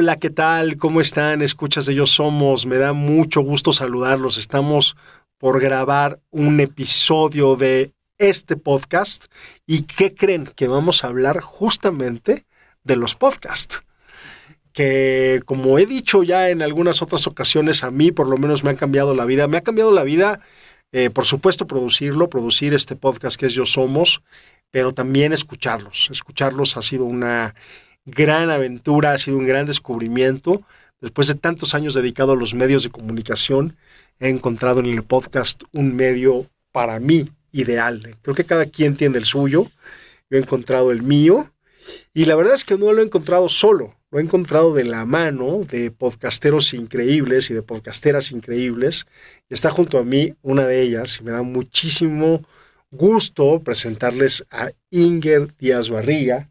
Hola, ¿qué tal? ¿Cómo están? Escuchas de Ellos Somos. Me da mucho gusto saludarlos. Estamos por grabar un episodio de este podcast. ¿Y qué creen? Que vamos a hablar justamente de los podcasts. Que como he dicho ya en algunas otras ocasiones, a mí por lo menos me han cambiado la vida. Me ha cambiado la vida, eh, por supuesto, producirlo, producir este podcast que es Yo Somos, pero también escucharlos. Escucharlos ha sido una gran aventura, ha sido un gran descubrimiento. Después de tantos años dedicado a los medios de comunicación, he encontrado en el podcast un medio para mí ideal. Creo que cada quien tiene el suyo. Yo he encontrado el mío. Y la verdad es que no lo he encontrado solo. Lo he encontrado de la mano de podcasteros increíbles y de podcasteras increíbles. Está junto a mí una de ellas. Y me da muchísimo gusto presentarles a Inger Díaz Barriga.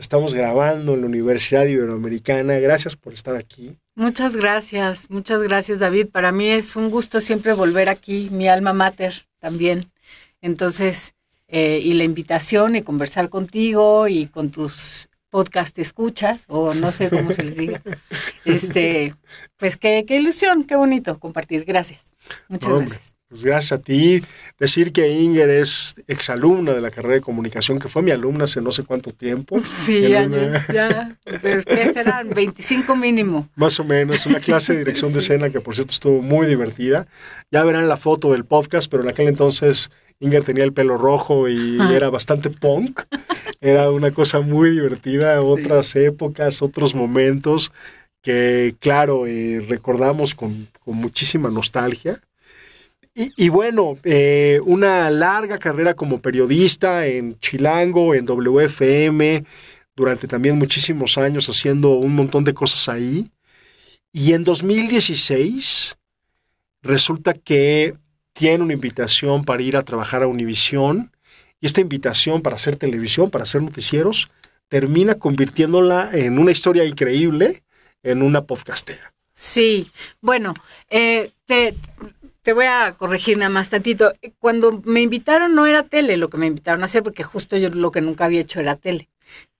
Estamos grabando en la Universidad Iberoamericana. Gracias por estar aquí. Muchas gracias, muchas gracias David. Para mí es un gusto siempre volver aquí, mi alma mater también. Entonces, eh, y la invitación y conversar contigo y con tus podcast escuchas, o no sé cómo se les diga. Este, pues qué, qué ilusión, qué bonito compartir. Gracias. Muchas gracias. Pues gracias a ti. Decir que Inger es exalumna de la carrera de comunicación, que fue mi alumna hace no sé cuánto tiempo. Sí, años, ya. Pues, ¿Qué serán? 25 mínimo. Más o menos. Una clase de dirección de escena que, por cierto, estuvo muy divertida. Ya verán la foto del podcast, pero en aquel entonces Inger tenía el pelo rojo y era bastante punk. Era una cosa muy divertida. Otras épocas, otros momentos que, claro, eh, recordamos con, con muchísima nostalgia. Y, bueno, eh, una larga carrera como periodista en Chilango, en WFM, durante también muchísimos años haciendo un montón de cosas ahí. Y en 2016 resulta que tiene una invitación para ir a trabajar a Univisión y esta invitación para hacer televisión, para hacer noticieros, termina convirtiéndola en una historia increíble, en una podcastera. Sí, bueno, eh, te, te voy a corregir nada más tantito. Cuando me invitaron no era tele lo que me invitaron a hacer, porque justo yo lo que nunca había hecho era tele.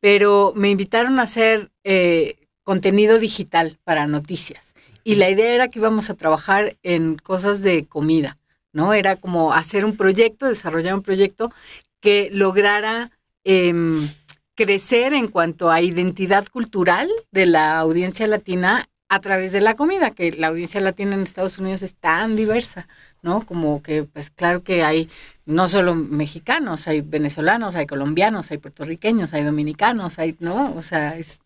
Pero me invitaron a hacer eh, contenido digital para noticias. Y la idea era que íbamos a trabajar en cosas de comida, ¿no? Era como hacer un proyecto, desarrollar un proyecto que lograra em, crecer en cuanto a identidad cultural de la audiencia latina a través de la comida, que la audiencia latina en Estados Unidos es tan diversa, ¿no? Como que, pues claro que hay no solo mexicanos, hay venezolanos, hay colombianos, hay puertorriqueños, hay dominicanos, hay, ¿no? O sea, es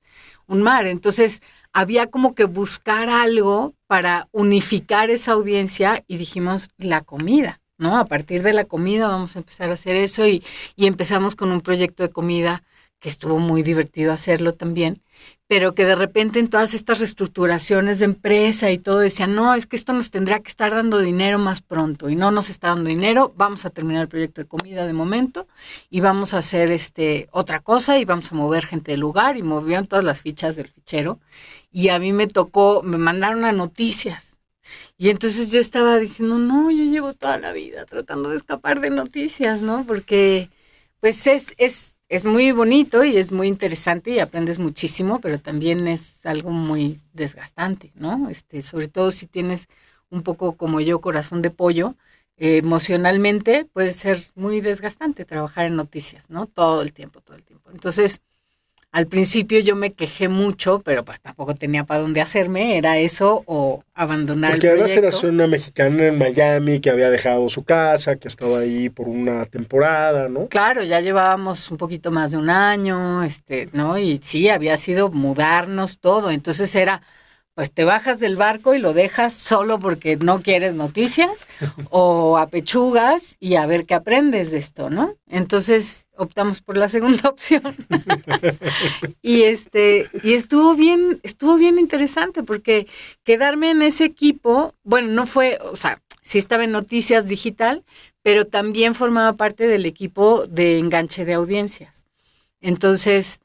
un mar. Entonces, había como que buscar algo para unificar esa audiencia y dijimos la comida, ¿no? A partir de la comida vamos a empezar a hacer eso y, y empezamos con un proyecto de comida que estuvo muy divertido hacerlo también pero que de repente en todas estas reestructuraciones de empresa y todo decían, no, es que esto nos tendrá que estar dando dinero más pronto y no nos está dando dinero, vamos a terminar el proyecto de comida de momento y vamos a hacer este otra cosa y vamos a mover gente del lugar y movieron todas las fichas del fichero y a mí me tocó, me mandaron a noticias y entonces yo estaba diciendo, no, yo llevo toda la vida tratando de escapar de noticias, ¿no? Porque pues es, es es muy bonito y es muy interesante y aprendes muchísimo, pero también es algo muy desgastante, ¿no? Este, sobre todo si tienes un poco como yo corazón de pollo, emocionalmente puede ser muy desgastante trabajar en noticias, ¿no? Todo el tiempo, todo el tiempo. Entonces, al principio yo me quejé mucho, pero pues tampoco tenía para dónde hacerme, era eso o abandonar Porque el además eras una mexicana en Miami que había dejado su casa, que estaba ahí por una temporada, ¿no? Claro, ya llevábamos un poquito más de un año, este, ¿no? Y sí, había sido mudarnos todo, entonces era pues te bajas del barco y lo dejas solo porque no quieres noticias o apechugas y a ver qué aprendes de esto, ¿no? Entonces optamos por la segunda opción. y este y estuvo bien estuvo bien interesante porque quedarme en ese equipo, bueno, no fue, o sea, sí estaba en noticias digital, pero también formaba parte del equipo de enganche de audiencias. Entonces,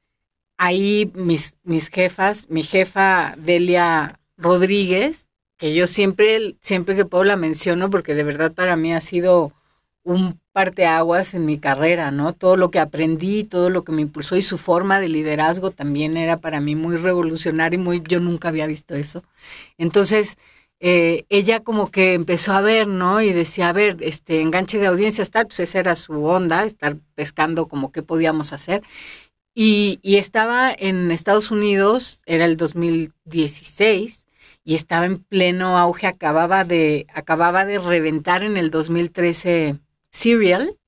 ahí mis, mis jefas, mi jefa Delia Rodríguez, que yo siempre, siempre que puedo la menciono porque de verdad para mí ha sido un parteaguas en mi carrera, ¿no? Todo lo que aprendí, todo lo que me impulsó y su forma de liderazgo también era para mí muy revolucionario y muy, yo nunca había visto eso. Entonces, eh, ella como que empezó a ver, ¿no? Y decía, a ver, este enganche de audiencias tal, pues esa era su onda, estar pescando como qué podíamos hacer. Y, y estaba en Estados Unidos, era el 2016, y estaba en pleno auge, acababa de, acababa de reventar en el 2013 Serial,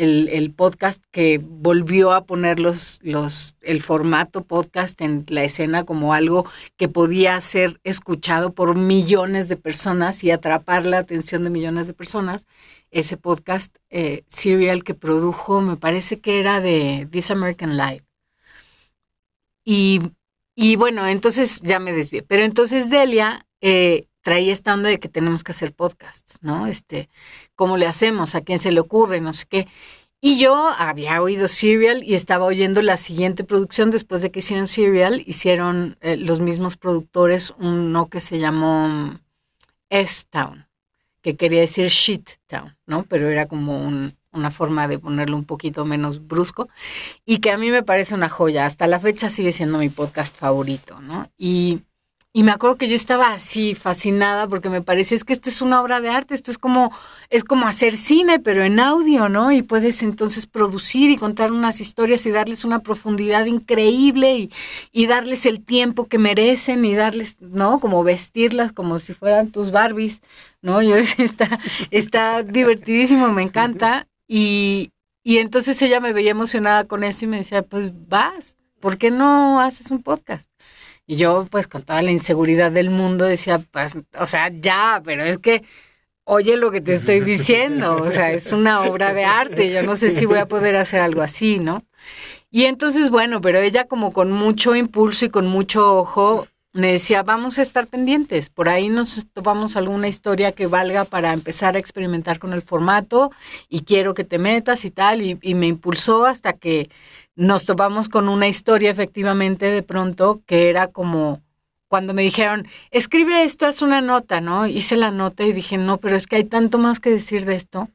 el, podcast que volvió a poner los, los, el formato podcast en la escena como algo que podía ser escuchado por millones de personas y atrapar la atención de millones de personas. Ese podcast eh, Serial que produjo, me parece que era de This American Life. Y, y bueno, entonces ya me desvié. Pero entonces Delia eh, traía esta onda de que tenemos que hacer podcasts, ¿no? Este, ¿cómo le hacemos? ¿A quién se le ocurre? No sé qué. Y yo había oído Serial y estaba oyendo la siguiente producción después de que hicieron Serial. Hicieron eh, los mismos productores uno que se llamó S-Town, que quería decir Shit Town, ¿no? Pero era como una forma de ponerlo un poquito menos brusco. Y que a mí me parece una joya. Hasta la fecha sigue siendo mi podcast favorito, ¿no? Y y me acuerdo que yo estaba así fascinada porque me parecía es que esto es una obra de arte, esto es como es como hacer cine pero en audio, ¿no? Y puedes entonces producir y contar unas historias y darles una profundidad increíble y, y darles el tiempo que merecen y darles, ¿no? Como vestirlas como si fueran tus Barbies, ¿no? Yo decía, está está divertidísimo, me encanta y y entonces ella me veía emocionada con eso y me decía, "Pues vas, ¿por qué no haces un podcast?" Y yo, pues con toda la inseguridad del mundo, decía, pues, o sea, ya, pero es que, oye lo que te estoy diciendo, o sea, es una obra de arte, yo no sé si voy a poder hacer algo así, ¿no? Y entonces, bueno, pero ella como con mucho impulso y con mucho ojo, me decía, vamos a estar pendientes, por ahí nos tomamos alguna historia que valga para empezar a experimentar con el formato y quiero que te metas y tal, y, y me impulsó hasta que nos topamos con una historia efectivamente de pronto que era como cuando me dijeron, escribe esto, haz una nota, ¿no? Hice la nota y dije, no, pero es que hay tanto más que decir de esto.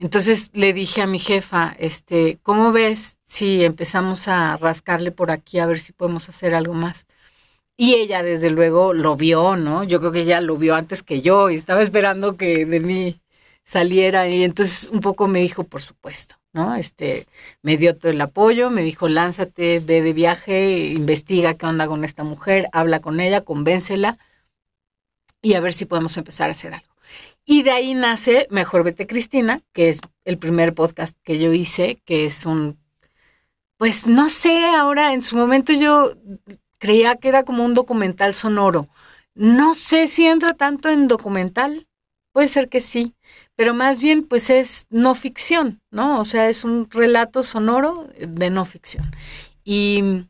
Entonces le dije a mi jefa, este, ¿cómo ves si empezamos a rascarle por aquí a ver si podemos hacer algo más? Y ella desde luego lo vio, ¿no? Yo creo que ella lo vio antes que yo y estaba esperando que de mí saliera y entonces un poco me dijo, por supuesto. ¿No? Este, me dio todo el apoyo, me dijo, lánzate, ve de viaje, investiga qué onda con esta mujer, habla con ella, convéncela y a ver si podemos empezar a hacer algo. Y de ahí nace Mejor Vete Cristina, que es el primer podcast que yo hice, que es un, pues no sé, ahora en su momento yo creía que era como un documental sonoro. No sé si entra tanto en documental, puede ser que sí, pero más bien pues es no ficción, ¿no? O sea, es un relato sonoro de no ficción. Y,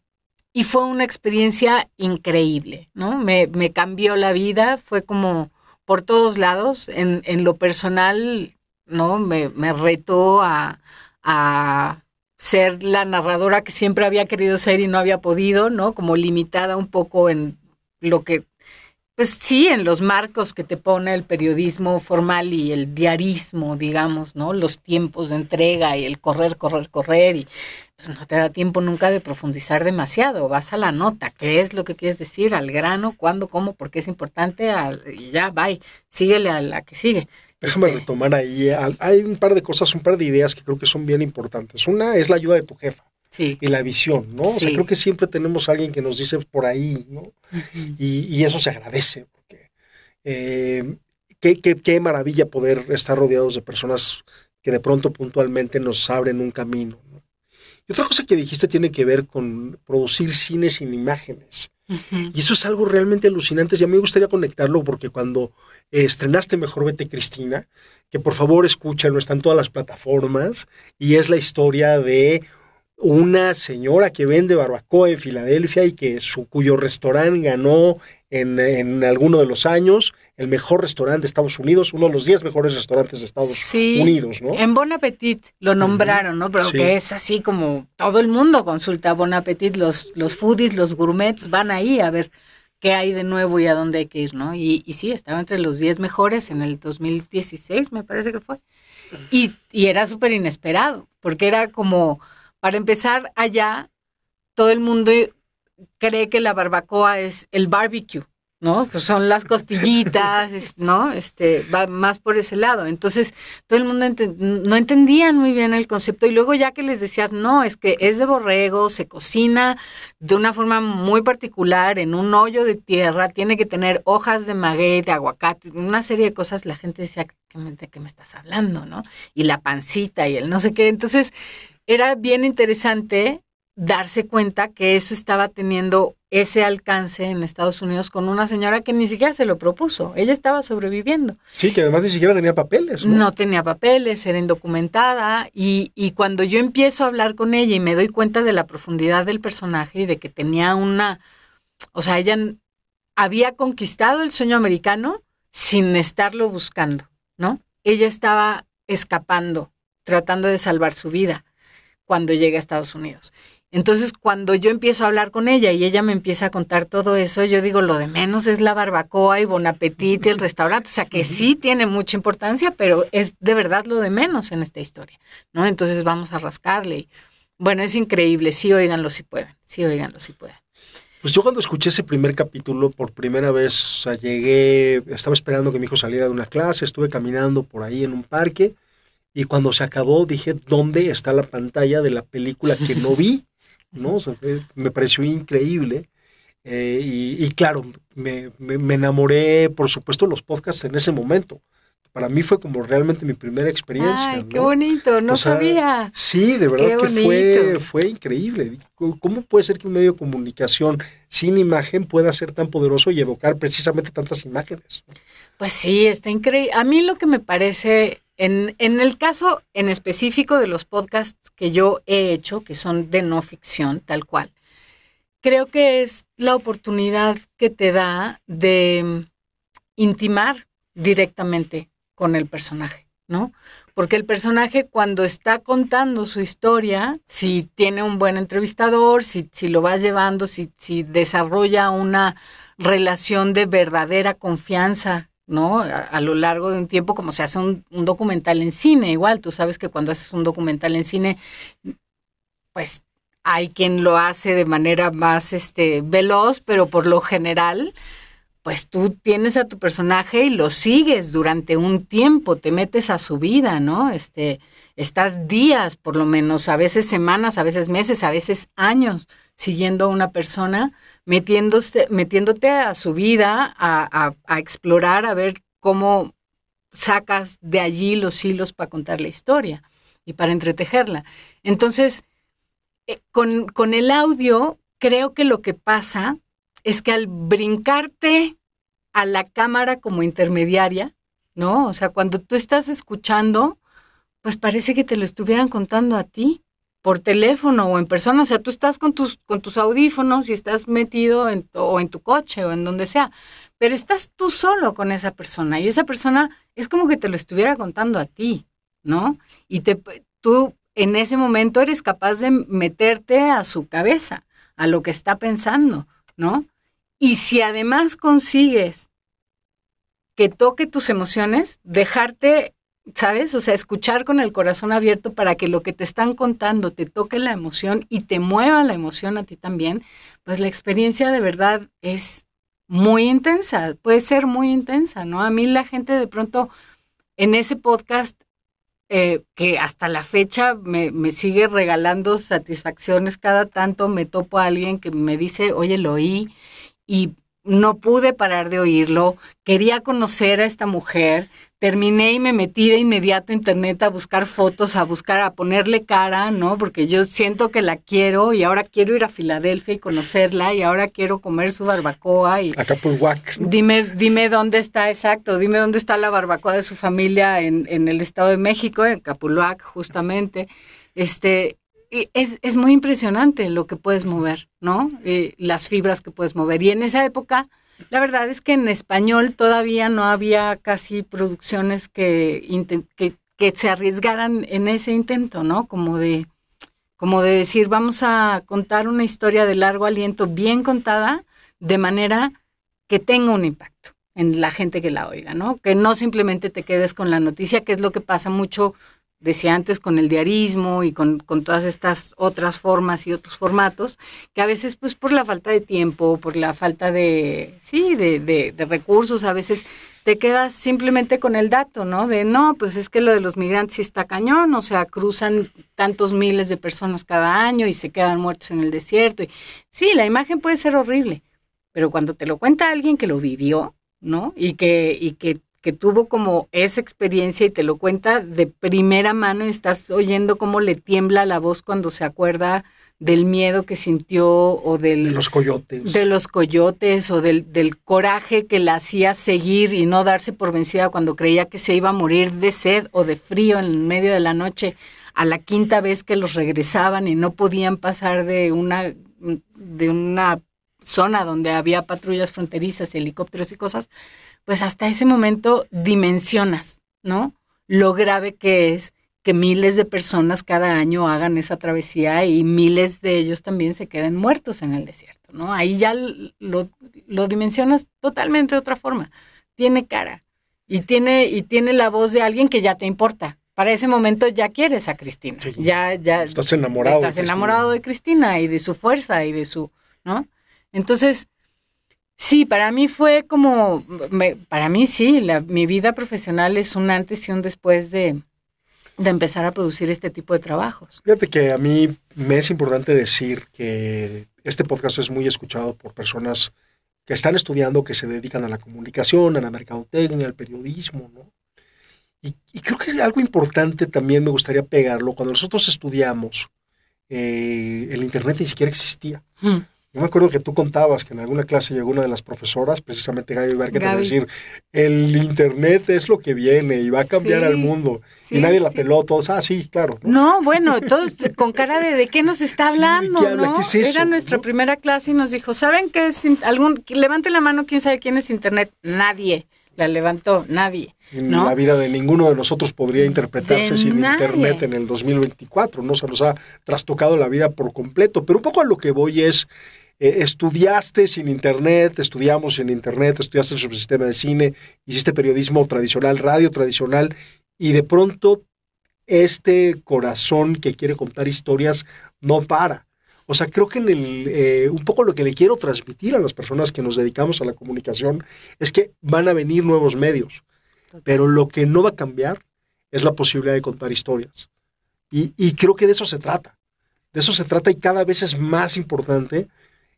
y fue una experiencia increíble, ¿no? Me, me, cambió la vida, fue como por todos lados, en, en lo personal, ¿no? Me, me retó a, a ser la narradora que siempre había querido ser y no había podido, ¿no? Como limitada un poco en lo que pues sí, en los marcos que te pone el periodismo formal y el diarismo, digamos, ¿no? Los tiempos de entrega y el correr, correr, correr y pues no te da tiempo nunca de profundizar demasiado. Vas a la nota, qué es lo que quieres decir, al grano, cuándo, cómo, por qué es importante, y ya, bye, síguele a la que sigue. Déjame este retomar ahí. Hay un par de cosas, un par de ideas que creo que son bien importantes. Una es la ayuda de tu jefa y la visión, ¿no? O sea, creo que siempre tenemos a alguien que nos dice por ahí, ¿no? y, eso se agradece, porque eh, qué, qué, qué, maravilla poder estar rodeados de personas que de pronto puntualmente nos abren un camino. ¿no? Y otra cosa que dijiste tiene que ver con producir cine sin imágenes. Y eso es algo realmente alucinante. Y a mí me gustaría conectarlo porque cuando estrenaste Mejor Vete Cristina, que por favor escuchen, están todas las plataformas, y es la historia de una señora que vende barbacoa en Filadelfia y que su cuyo restaurante ganó en, en alguno de los años el mejor restaurante de Estados Unidos, uno de los 10 mejores restaurantes de Estados Unidos, ¿no? En Bon Appetit lo nombraron, ¿no? Pero que es así como todo el mundo consulta Bon Appetit, los, los foodies, los gourmets van ahí a ver qué hay de nuevo y a dónde hay que ir, ¿no? Y, y sí, estaba entre los 10 mejores en el 2016, me parece que fue. Y, y era súper inesperado, porque era como, para empezar allá, todo el mundo cree que la barbacoa es el barbecue, ¿no? Pues son las costillitas, ¿no? Este, va más por ese lado. Entonces, todo el mundo no entendía muy bien el concepto y luego ya que les decías, no, es que es de borrego, se cocina de una forma muy particular en un hoyo de tierra, tiene que tener hojas de maguey, de aguacate, una serie de cosas, la gente decía, ¿de qué me estás hablando, no? Y la pancita y el no sé qué. Entonces, era bien interesante darse cuenta que eso estaba teniendo ese alcance en Estados Unidos con una señora que ni siquiera se lo propuso. Ella estaba sobreviviendo. Sí, que además ni siquiera tenía papeles. No, no tenía papeles, era indocumentada. Y, y cuando yo empiezo a hablar con ella y me doy cuenta de la profundidad del personaje y de que tenía una... O sea, ella había conquistado el sueño americano sin estarlo buscando, ¿no? Ella estaba escapando, tratando de salvar su vida cuando llega a Estados Unidos. Entonces, cuando yo empiezo a hablar con ella y ella me empieza a contar todo eso, yo digo, lo de menos es la barbacoa y Bon Appetit y el restaurante. O sea, que sí tiene mucha importancia, pero es de verdad lo de menos en esta historia, ¿no? Entonces vamos a rascarle. bueno, es increíble. Sí, oiganlo si pueden. Sí, oiganlo si pueden. Pues yo cuando escuché ese primer capítulo por primera vez, o sea, llegué, estaba esperando que mi hijo saliera de una clase, estuve caminando por ahí en un parque y cuando se acabó dije, ¿dónde está la pantalla de la película que no vi? ¿no? me pareció increíble. Eh, y, claro, me, me, enamoré, por supuesto, los podcasts en ese momento. Para mí fue como realmente mi primera experiencia. Ay, qué bonito, no sabía. Sí, de verdad que fue, fue increíble. ¿Cómo puede ser que un medio de comunicación sin imagen pueda ser tan poderoso y evocar precisamente tantas imágenes? Pues sí, está increíble. A mí lo que me parece en, en, el caso en específico de los podcasts que yo he hecho, que son de no ficción, tal cual, creo que es la oportunidad que te da de intimar directamente con el personaje, ¿no? Porque el personaje cuando está contando su historia, si tiene un buen entrevistador, si, si lo va llevando, si, si desarrolla una relación de verdadera confianza ¿no? A, lo largo de un tiempo, como se hace un, documental en cine, igual, tú sabes que cuando haces un documental en cine, pues hay quien lo hace de manera más este, veloz, pero por lo general, pues tú tienes a tu personaje y lo sigues durante un tiempo, te metes a su vida, ¿no? Este, estás días, por lo menos, a veces semanas, a veces meses, a veces años siguiendo a una persona metiéndose, metiéndote a su vida, a, explorar, a ver cómo sacas de allí los hilos para contar la historia y para entretejerla. Entonces, eh, con, con el audio, creo que lo que pasa es que al brincarte a la cámara como intermediaria, ¿no? O sea, cuando tú estás escuchando, pues parece que te lo estuvieran contando a ti por teléfono o en persona, o sea, tú estás con tus, con tus audífonos y estás metido en, o en tu coche o en donde sea, pero estás tú solo con esa persona y esa persona es como que te lo estuviera contando a ti, ¿no? Y te, tú en ese momento eres capaz de meterte a su cabeza, a lo que está pensando, ¿no? Y si además consigues que toque tus emociones, dejarte ¿sabes? O sea, escuchar con el corazón abierto para que lo que te están contando te toque la emoción y te mueva la emoción a ti también, pues la experiencia de verdad es muy intensa, puede ser muy intensa, ¿no? A mí la gente de pronto en ese podcast, eh, que hasta la fecha me, me sigue regalando satisfacciones cada tanto, me topo a alguien que me dice, oye, lo oí y no pude parar de oírlo, quería conocer a esta mujer, terminé y me metí de inmediato a internet a buscar fotos, a buscar, a ponerle cara, ¿no? Porque yo siento que la quiero y ahora quiero ir a Filadelfia y conocerla y ahora quiero comer su barbacoa y... Acapulhuac. Dime, dime dónde está, exacto, dime dónde está la barbacoa de su familia en, en el Estado de México, en Acapulhuac, justamente. Este, es, es muy impresionante lo que puedes mover, ¿no? Eh, las fibras que puedes mover. Y en esa época, la verdad es que en español todavía no había casi producciones que, que, que se arriesgaran en ese intento, ¿no? Como de, como de decir, vamos a contar una historia de largo aliento bien contada, de manera que tenga un impacto en la gente que la oiga, ¿no? Que no simplemente te quedes con la noticia, que es lo que pasa mucho, decía antes, con el diarismo y con, con todas estas otras formas y otros formatos, que a veces, pues por la falta de tiempo, por la falta de, sí, de, de, de recursos, a veces te quedas simplemente con el dato, ¿no? De no, pues es que lo de los migrantes sí está cañón, o sea, cruzan tantos miles de personas cada año y se quedan muertos en el desierto. Y, sí, la imagen puede ser horrible, pero cuando te lo cuenta alguien que lo vivió, ¿no? Y que, y que, que tuvo como esa experiencia y te lo cuenta de primera mano y estás oyendo cómo le tiembla la voz cuando se acuerda del miedo que sintió o del... De los coyotes. De los coyotes o del, del coraje que la hacía seguir y no darse por vencida cuando creía que se iba a morir de sed o de frío en medio de la noche a la quinta vez que los regresaban y no podían pasar de una, de una zona donde había patrullas fronterizas helicópteros y cosas, pues hasta ese momento dimensionas, ¿no? Lo grave que es que miles de personas cada año hagan esa travesía y miles de ellos también se queden muertos en el desierto, ¿no? Ahí ya lo, lo dimensionas totalmente de otra forma. Tiene cara y tiene, y tiene la voz de alguien que ya te importa. Para ese momento ya quieres a Cristina. Sí. Ya, ya. Estás enamorado. Estás de enamorado de Cristina y de su fuerza y de su, ¿no? Entonces, sí, para mí fue como, me, para mí sí, la, mi vida profesional es un antes y un después de, de empezar a producir este tipo de trabajos. Fíjate que a mí me es importante decir que este podcast es muy escuchado por personas que están estudiando, que se dedican a la comunicación, a la mercadotecnia, al periodismo, ¿no? Y, y creo que algo importante también me gustaría pegarlo. Cuando nosotros estudiamos, eh, el Internet ni siquiera existía. Hmm. Yo me acuerdo que tú contabas que en alguna clase llegó una de las profesoras, precisamente Gaby Berger, a decir, el Internet es lo que viene y va a cambiar Sí, al mundo. sí, y nadie la peló, todos, ah, sí, claro. ¿no? No, bueno, todos con cara de ¿de qué nos está Sí, ¿de hablando? qué habla? ¿no? ¿Qué es eso? Era nuestra ¿No? primera clase y nos dijo, ¿saben qué es algún levante la mano quién sabe quién es internet? Nadie. La levantó, nadie. ¿no? La vida de ninguno de nosotros podría interpretarse De sin nadie. Internet en el 2024, ¿no? Se nos ha trastocado la vida por completo. Pero un poco a lo que voy es, eh, estudiaste sin Internet, estudiamos sin Internet, estudiaste el subsistema de cine, hiciste periodismo tradicional, radio tradicional, y de pronto este corazón que quiere contar historias no para. O sea, creo que en el, eh, un poco lo que le quiero transmitir a las personas que nos dedicamos a la comunicación es que van a venir nuevos medios, pero lo que no va a cambiar es la posibilidad de contar historias. Y, y creo que de eso se trata. De eso se trata y cada vez es más importante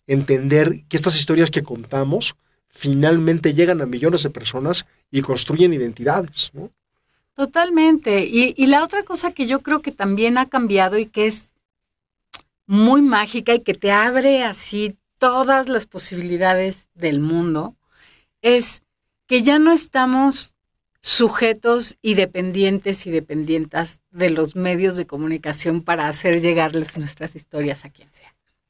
entender que estas historias que contamos finalmente llegan a millones de personas y construyen identidades. ¿no? Totalmente. Y, la otra cosa que yo creo que también ha cambiado y que es muy mágica y que te abre así todas las posibilidades del mundo es que ya no estamos sujetos y dependientes y dependientas de los medios de comunicación para hacer llegarles nuestras historias a quien sea,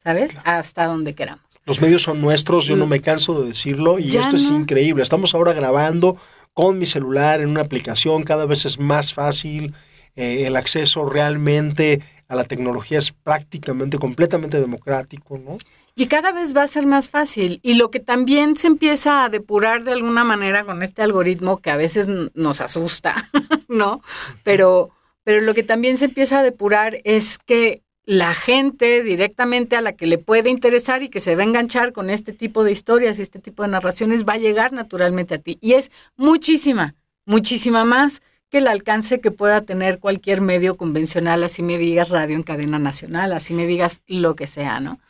¿sabes? Claro. Hasta donde queramos. Los medios son nuestros, yo no me canso de decirlo y Ya esto es increíble. Estamos ahora grabando con mi celular en una aplicación, cada vez es más fácil, eh, el acceso realmente a la tecnología es prácticamente, completamente democrático, ¿no? Y cada vez va a ser más fácil. Y lo que también se empieza a depurar de alguna manera con este algoritmo que a veces nos asusta, ¿no? Pero, pero lo que también se empieza a depurar es que la gente directamente a la que le puede interesar y que se va a enganchar con este tipo de historias y este tipo de narraciones va a llegar naturalmente a ti. Y es muchísima, muchísima más que el alcance que pueda tener cualquier medio convencional, así me digas radio en cadena nacional, así me digas lo que sea, ¿no?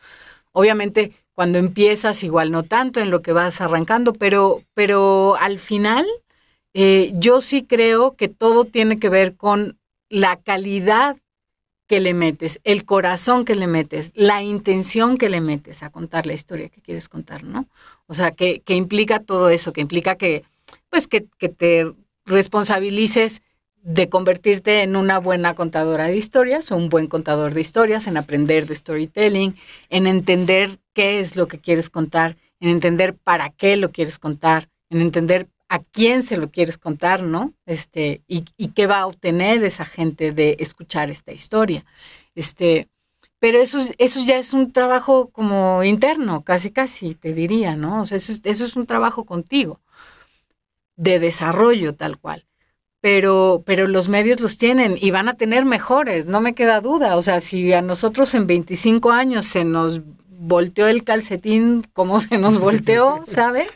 Obviamente, cuando empiezas, igual no tanto en lo que vas arrancando, pero, pero al final, eh, yo sí creo que todo tiene que ver con la calidad que le metes, el corazón que le metes, la intención que le metes a contar la historia que quieres contar, ¿no? O sea, que, que implica todo eso, que implica que, pues, que, que te responsabilices de convertirte en una buena contadora de historias o un buen contador de historias, en aprender de storytelling, en entender qué es lo que quieres contar, en entender para qué lo quieres contar, en entender a quién se lo quieres contar, ¿no? Este, y, y qué va a obtener esa gente de escuchar esta historia. Este, pero eso, eso ya es un trabajo como interno, casi casi, te diría, ¿no? O sea, eso, eso es un trabajo contigo, de desarrollo tal cual. Pero, pero los medios los tienen y van a tener mejores, no me queda duda. O sea, si a nosotros en 25 años se nos volteó el calcetín como se nos volteó, ¿sabes?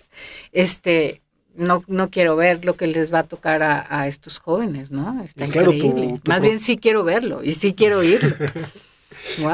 Este, no, no quiero ver lo que les va a tocar a, estos jóvenes, ¿no? Está increíble. Más bien sí quiero verlo y sí quiero oírlo.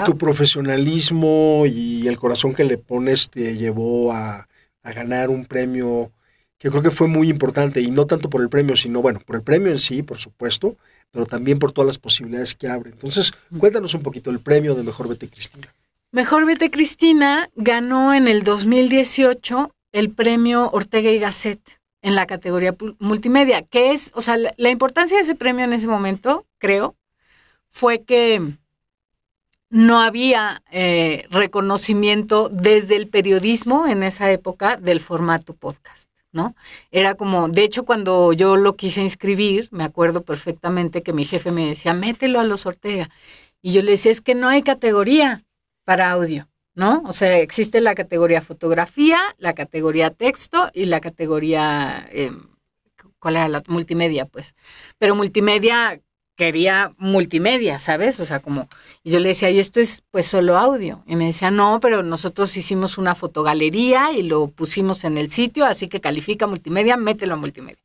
Tu profesionalismo y el corazón que le pones te llevó a, a, ganar un premio que creo que fue muy importante y no tanto por el premio, sino bueno, por el premio en sí, por supuesto, pero también por todas las posibilidades que abre. Entonces, cuéntanos un poquito el premio de Mejor Vete Cristina. Mejor Vete Cristina ganó en el 2018 el premio Ortega y Gasset en la categoría multimedia, que es, o sea, la, importancia de ese premio en ese momento, creo, fue que no había eh, reconocimiento desde el periodismo en esa época del formato podcast, ¿no? Era como, de hecho, cuando yo lo quise inscribir, me acuerdo perfectamente que mi jefe me decía, mételo a los Ortega. Y yo le decía, es que no hay categoría para audio. ¿No? O sea, existe la categoría fotografía, la categoría texto y la categoría, eh, ¿cuál era la multimedia? Pues, pero multimedia quería multimedia, ¿sabes? O sea, como, y yo le decía, y esto es pues solo audio. Y me decía, no, pero nosotros hicimos una fotogalería y lo pusimos en el sitio, así que califica multimedia, mételo a multimedia.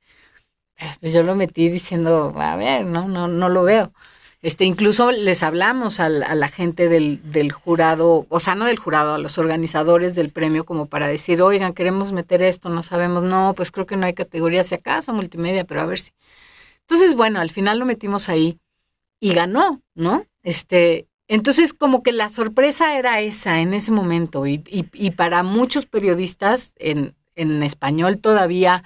Pues yo lo metí diciendo, a ver, no, no, no lo veo. Este, incluso les hablamos a, la gente del, del, jurado, o sea, no del jurado, a los organizadores del premio, como para decir, oigan, queremos meter esto, no sabemos, no, pues creo que no hay categoría, si acaso multimedia, pero a ver si. Entonces, bueno, al final lo metimos ahí y ganó, ¿no? Este, entonces, como que la sorpresa era esa en ese momento, y, y, y para muchos periodistas en, en español todavía,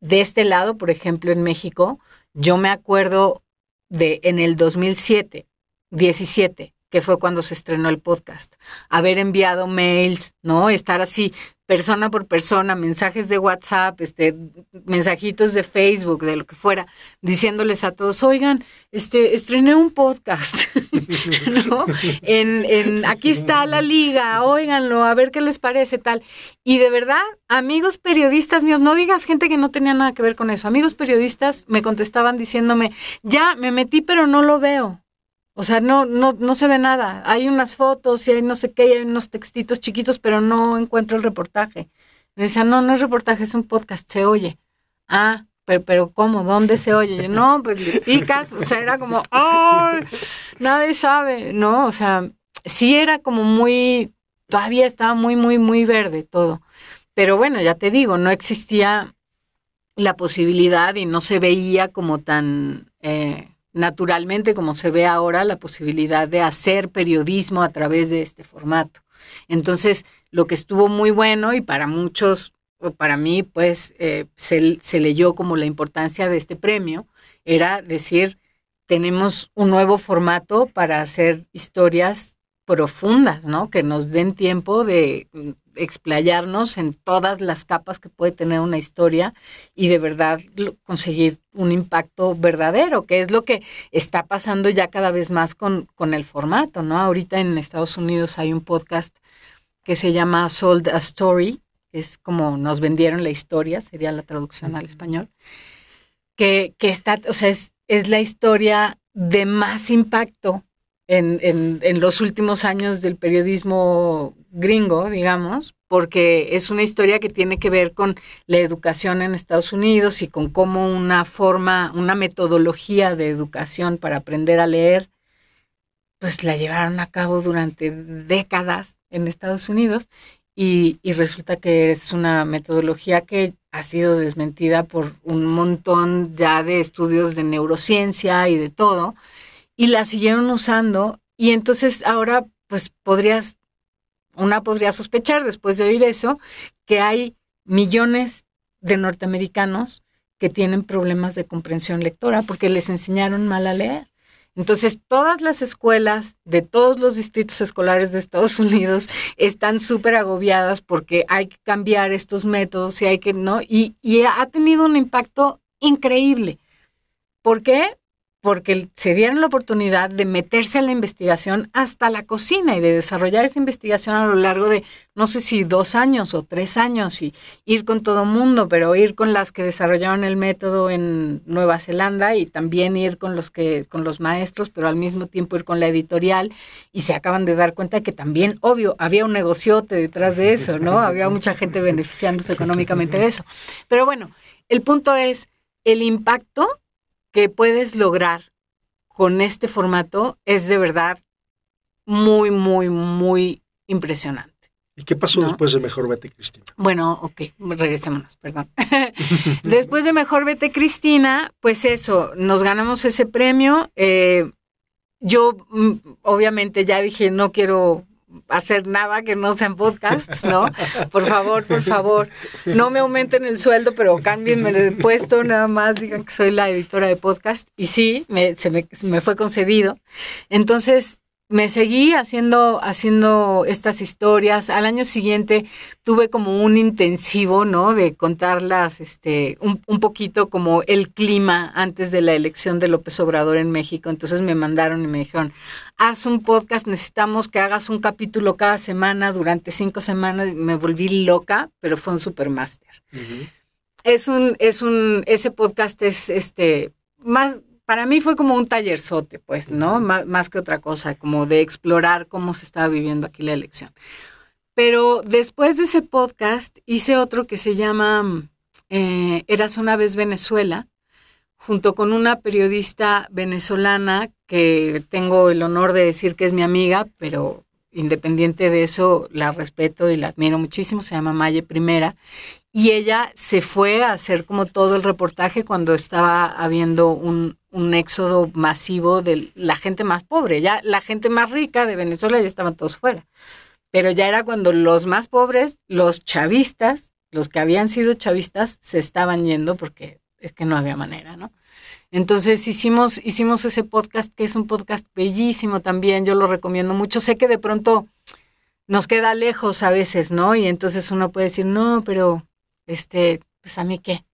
de este lado, por ejemplo, en México, yo me acuerdo de en el 2007, 17, que fue cuando se estrenó el podcast, haber enviado mails, ¿no? Estar así persona por persona, mensajes de WhatsApp, este, mensajitos de Facebook, de lo que fuera, diciéndoles a todos, oigan, este, estrené un podcast, ¿no? En, en, aquí está la liga, óiganlo, a ver qué les parece, tal. Y de verdad, amigos periodistas míos, no digas gente que no tenía nada que ver con eso, amigos periodistas me contestaban diciéndome, ya, me metí, pero no lo veo. O sea, no, no, no se ve nada. Hay unas fotos y hay no sé qué, hay unos textitos chiquitos, pero no encuentro el reportaje. Me decía, no, no es reportaje, es un podcast, se oye. Ah, pero, pero ¿cómo? ¿Dónde se oye? No, pues le picas, o sea, era como, ¡ay! Nadie sabe, ¿no? O sea, sí era como muy, todavía estaba muy, muy, muy verde todo. Pero bueno, ya te digo, no existía la posibilidad y no se veía como tan... Eh, naturalmente, como se ve ahora, la posibilidad de hacer periodismo a través de este formato. Entonces, lo que estuvo muy bueno y para muchos, o para mí, pues, eh, se, se leyó como la importancia de este premio, era decir, tenemos un nuevo formato para hacer historias profundas, ¿no? Que nos den tiempo de explayarnos en todas las capas que puede tener una historia y de verdad conseguir un impacto verdadero, que es lo que está pasando ya cada vez más con, con el formato, ¿no? Ahorita en Estados Unidos hay un podcast que se llama Sold a Story, es como nos vendieron la historia, sería la traducción al español, que, que está, o sea, es, es la historia de más impacto en, en, en, los últimos años del periodismo gringo, digamos, porque es una historia que tiene que ver con la educación en Estados Unidos y con cómo una forma, una metodología de educación para aprender a leer, pues la llevaron a cabo durante décadas en Estados Unidos y, y resulta que es una metodología que ha sido desmentida por un montón ya de estudios de neurociencia y de todo, y la siguieron usando y entonces ahora pues podrías una podría sospechar después de oír eso que hay millones de norteamericanos que tienen problemas de comprensión lectora porque les enseñaron mal a leer. Entonces, todas las escuelas de todos los distritos escolares de Estados Unidos están súper agobiadas porque hay que cambiar estos métodos y hay que, ¿no? Y, y ha tenido un impacto increíble. ¿Por qué? Porque se dieron la oportunidad de meterse a la investigación hasta la cocina y de desarrollar esa investigación a lo largo de, no sé si dos años o tres años, y ir con todo mundo, pero ir con las que desarrollaron el método en Nueva Zelanda y también ir con los que, con los maestros, pero al mismo tiempo ir con la editorial, y se acaban de dar cuenta que también, obvio, había un negociote detrás de eso, ¿no? había mucha gente beneficiándose económicamente de eso. Pero bueno, el punto es el impacto que puedes lograr con este formato es de verdad muy, muy, muy impresionante. ¿Y qué pasó después de Mejor Vete Cristina? Bueno, ok, regresémonos, perdón. después de Mejor Vete Cristina, pues eso, nos ganamos ese premio. Eh, yo, mm, obviamente, ya dije, no quiero hacer nada que no sean podcasts, ¿no? Por favor, por favor, no me aumenten el sueldo, pero cámbienme de puesto, nada más digan que soy la editora de podcast. Y sí, me, se, me, me fue concedido. Entonces, me seguí haciendo, haciendo estas historias. Al año siguiente tuve como un intensivo, ¿no? De contarlas, este, un, un, poquito como el clima antes de la elección de López Obrador en México. Entonces me mandaron y me dijeron, haz un podcast, necesitamos que hagas un capítulo cada semana durante cinco semanas. Me volví loca, pero fue un supermaster. Es un, es un, ese podcast es, este, más para mí fue como un tallerzote, pues, ¿no? más, que otra cosa, como de explorar cómo se estaba viviendo aquí la elección. Pero después de ese podcast hice otro que se llama eh, Eras una vez Venezuela, junto con una periodista venezolana que tengo el honor de decir que es mi amiga, pero independiente de eso la respeto y la admiro muchísimo, se llama Maye Primera, y ella se fue a hacer como todo el reportaje cuando estaba habiendo un, un éxodo masivo de la gente más pobre. Ya la gente más rica de Venezuela ya estaban todos fuera. Pero ya era cuando los más pobres, los chavistas, los que habían sido chavistas, se estaban yendo porque es que no había manera, ¿no? Entonces hicimos, hicimos ese podcast, que es un podcast bellísimo también, yo lo recomiendo mucho. Sé que de pronto nos queda lejos a veces, ¿no? Y entonces uno puede decir, no, pero este, pues a mí qué.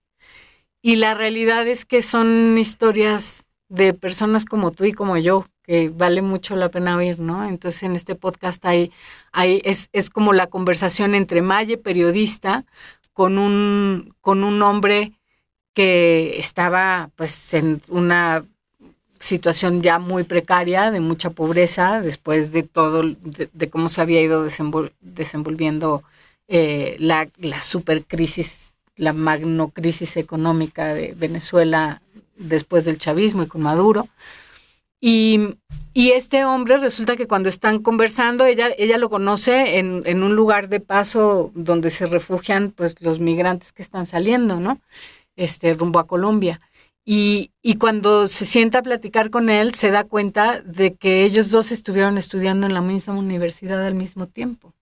Y la realidad es que son historias de personas como tú y como yo, que vale mucho la pena oír, ¿no? Entonces en este podcast hay, hay es, es como la conversación entre Maye, periodista, con un, con un hombre que estaba pues en una situación ya muy precaria, de mucha pobreza, después de todo, de, cómo se había ido desenvolviendo eh, la, la supercrisis, la magnocrisis económica de Venezuela después del chavismo y con Maduro. Y, y, este hombre resulta que cuando están conversando, ella, ella lo conoce en, en, un lugar de paso donde se refugian pues los migrantes que están saliendo, ¿no? Este, rumbo a Colombia. Y, y cuando se sienta a platicar con él, se da cuenta de que ellos dos estuvieron estudiando en la misma universidad al mismo tiempo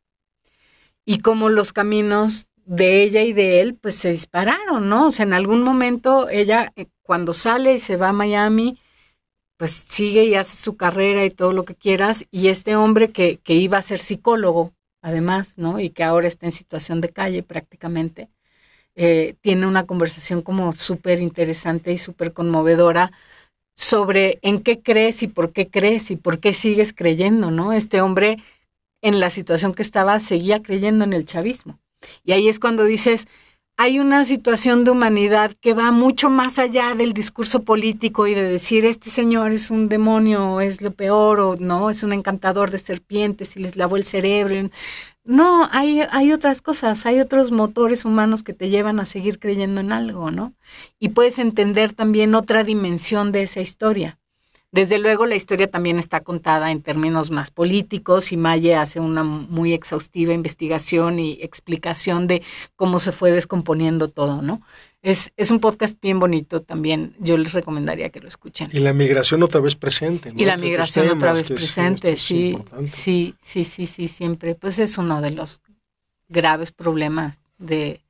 y cómo los caminos de ella y de él pues se dispararon, ¿no? O sea, en algún momento ella eh, cuando sale y se va a Miami, pues sigue y hace su carrera y todo lo que quieras, y este hombre que, que iba a ser psicólogo, además, ¿no? Y que ahora está en situación de calle prácticamente, eh, tiene una conversación como súper interesante y súper conmovedora sobre en qué crees y por qué crees y por qué sigues creyendo, ¿no? Este hombre en la situación que estaba, seguía creyendo en el chavismo. Y ahí es cuando dices, hay una situación de humanidad que va mucho más allá del discurso político y de decir, este señor es un demonio, es lo peor, o no, es un encantador de serpientes y les lavó el cerebro. No, hay, hay otras cosas, hay otros motores humanos que te llevan a seguir creyendo en algo, ¿no? Y puedes entender también otra dimensión de esa historia. Desde luego la historia también está contada en términos más políticos y Maye hace una muy exhaustiva investigación y explicación de cómo se fue descomponiendo todo, ¿no? Es, es un podcast bien bonito también, yo les recomendaría que lo escuchen. Y la migración otra vez presente, ¿no? Y la migración otra vez presente, sí, sí, sí, sí, sí, siempre. Pues es uno de los graves problemas de,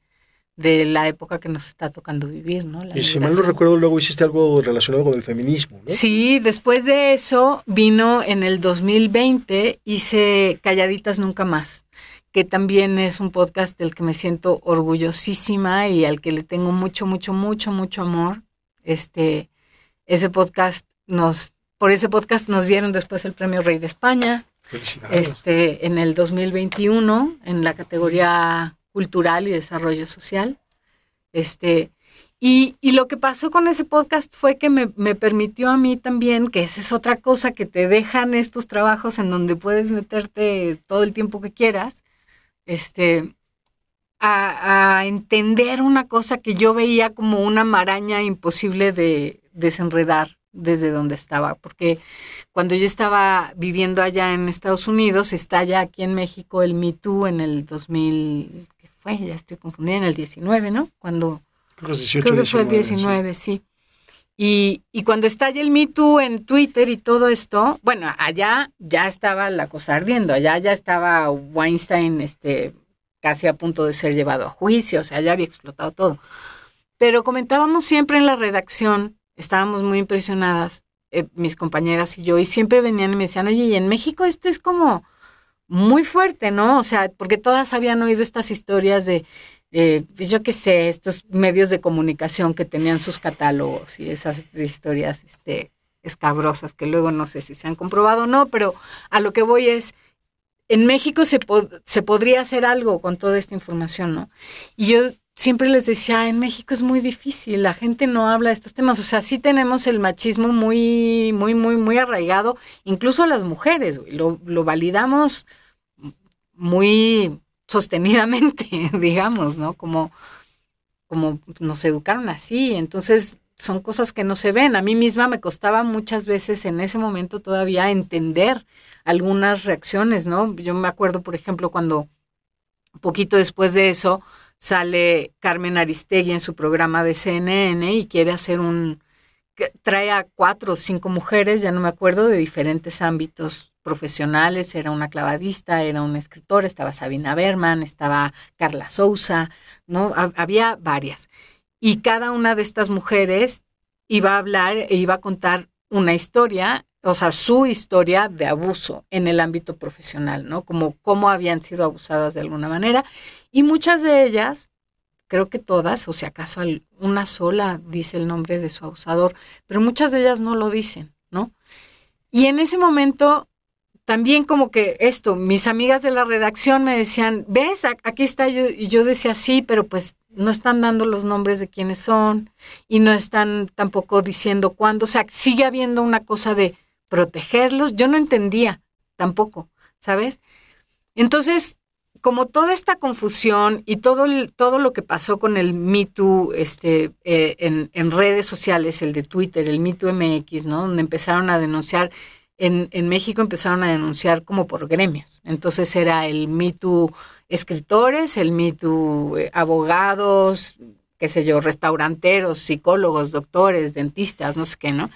de la época que nos está tocando vivir, ¿no? y si mal no recuerdo, luego hiciste algo relacionado con el feminismo, ¿no? Sí, después de eso vino en el 2020, hice Calladitas Nunca Más, que también es un podcast del que me siento orgullosísima y al que le tengo mucho, mucho, mucho, mucho amor. Este, ese podcast nos, por ese podcast nos dieron después el premio Rey de España. Felicidades. Este, en el 2021, en la categoría cultural y desarrollo social. Este, y, y lo que pasó con ese podcast fue que me, me permitió a mí también, que esa es otra cosa que te dejan estos trabajos en donde puedes meterte todo el tiempo que quieras, este, a, a entender una cosa que yo veía como una maraña imposible de desenredar desde donde estaba, porque cuando yo estaba viviendo allá en Estados Unidos, está ya aquí en México el Me Too en el 2000, ¿qué fue? Ya estoy confundida, en el 19, ¿no? Cuando Creo que, es 18, creo que fue el 19, 19, sí. Y, y cuando estalla el Me Too en Twitter y todo esto, bueno, allá ya estaba la cosa ardiendo, allá ya estaba Weinstein este, casi a punto de ser llevado a juicio, o sea, ya había explotado todo. Pero comentábamos siempre en la redacción, estábamos muy impresionadas, eh, mis compañeras y yo, y siempre venían y me decían, oye, y en México esto es como muy fuerte, ¿no? O sea, porque todas habían oído estas historias de eh, pues yo qué sé, estos medios de comunicación que tenían sus catálogos y esas historias este, escabrosas que luego no sé si se han comprobado o no, pero a lo que voy es, en México se, pod se podría hacer algo con toda esta información, ¿no? Y yo siempre les decía, en México es muy difícil, la gente no habla de estos temas, o sea, sí tenemos el machismo muy, muy, muy, muy arraigado, incluso las mujeres, lo, lo validamos muy sostenidamente, digamos, ¿no? Como, como nos educaron así. Entonces, son cosas que no se ven. A mí misma me costaba muchas veces en ese momento todavía entender algunas reacciones, ¿no? Yo me acuerdo, por ejemplo, cuando poquito después de eso sale Carmen Aristegui en su programa de CNN y quiere hacer un trae a cuatro o cinco mujeres, ya no me acuerdo, de diferentes ámbitos profesionales, era una clavadista, era una escritora, estaba Sabina Berman, estaba Carla Souza, ¿no? Había varias. Y cada una de estas mujeres iba a hablar e iba a contar una historia, o sea, su historia de abuso en el ámbito profesional, ¿no? Como cómo habían sido abusadas de alguna manera. Y muchas de ellas, creo que todas, o si acaso una sola dice el nombre de su abusador, pero muchas de ellas no lo dicen, ¿no? Y en ese momento también como que esto, mis amigas de la redacción me decían, ves, aquí está yo, y yo decía, sí, pero pues no están dando los nombres de quiénes son y no están tampoco diciendo cuándo, o sea, sigue habiendo una cosa de protegerlos, yo no entendía tampoco, ¿sabes? Entonces, como toda esta confusión y todo, todo lo que pasó con el Me Too este, eh, en, en redes sociales, el de Twitter, el Me Too MX, ¿no? Donde empezaron a denunciar en, en, México empezaron a denunciar como por gremios. Entonces era el Me escritores, el Me Too eh, abogados, qué sé yo, restauranteros, psicólogos, doctores, dentistas, no sé qué, ¿no?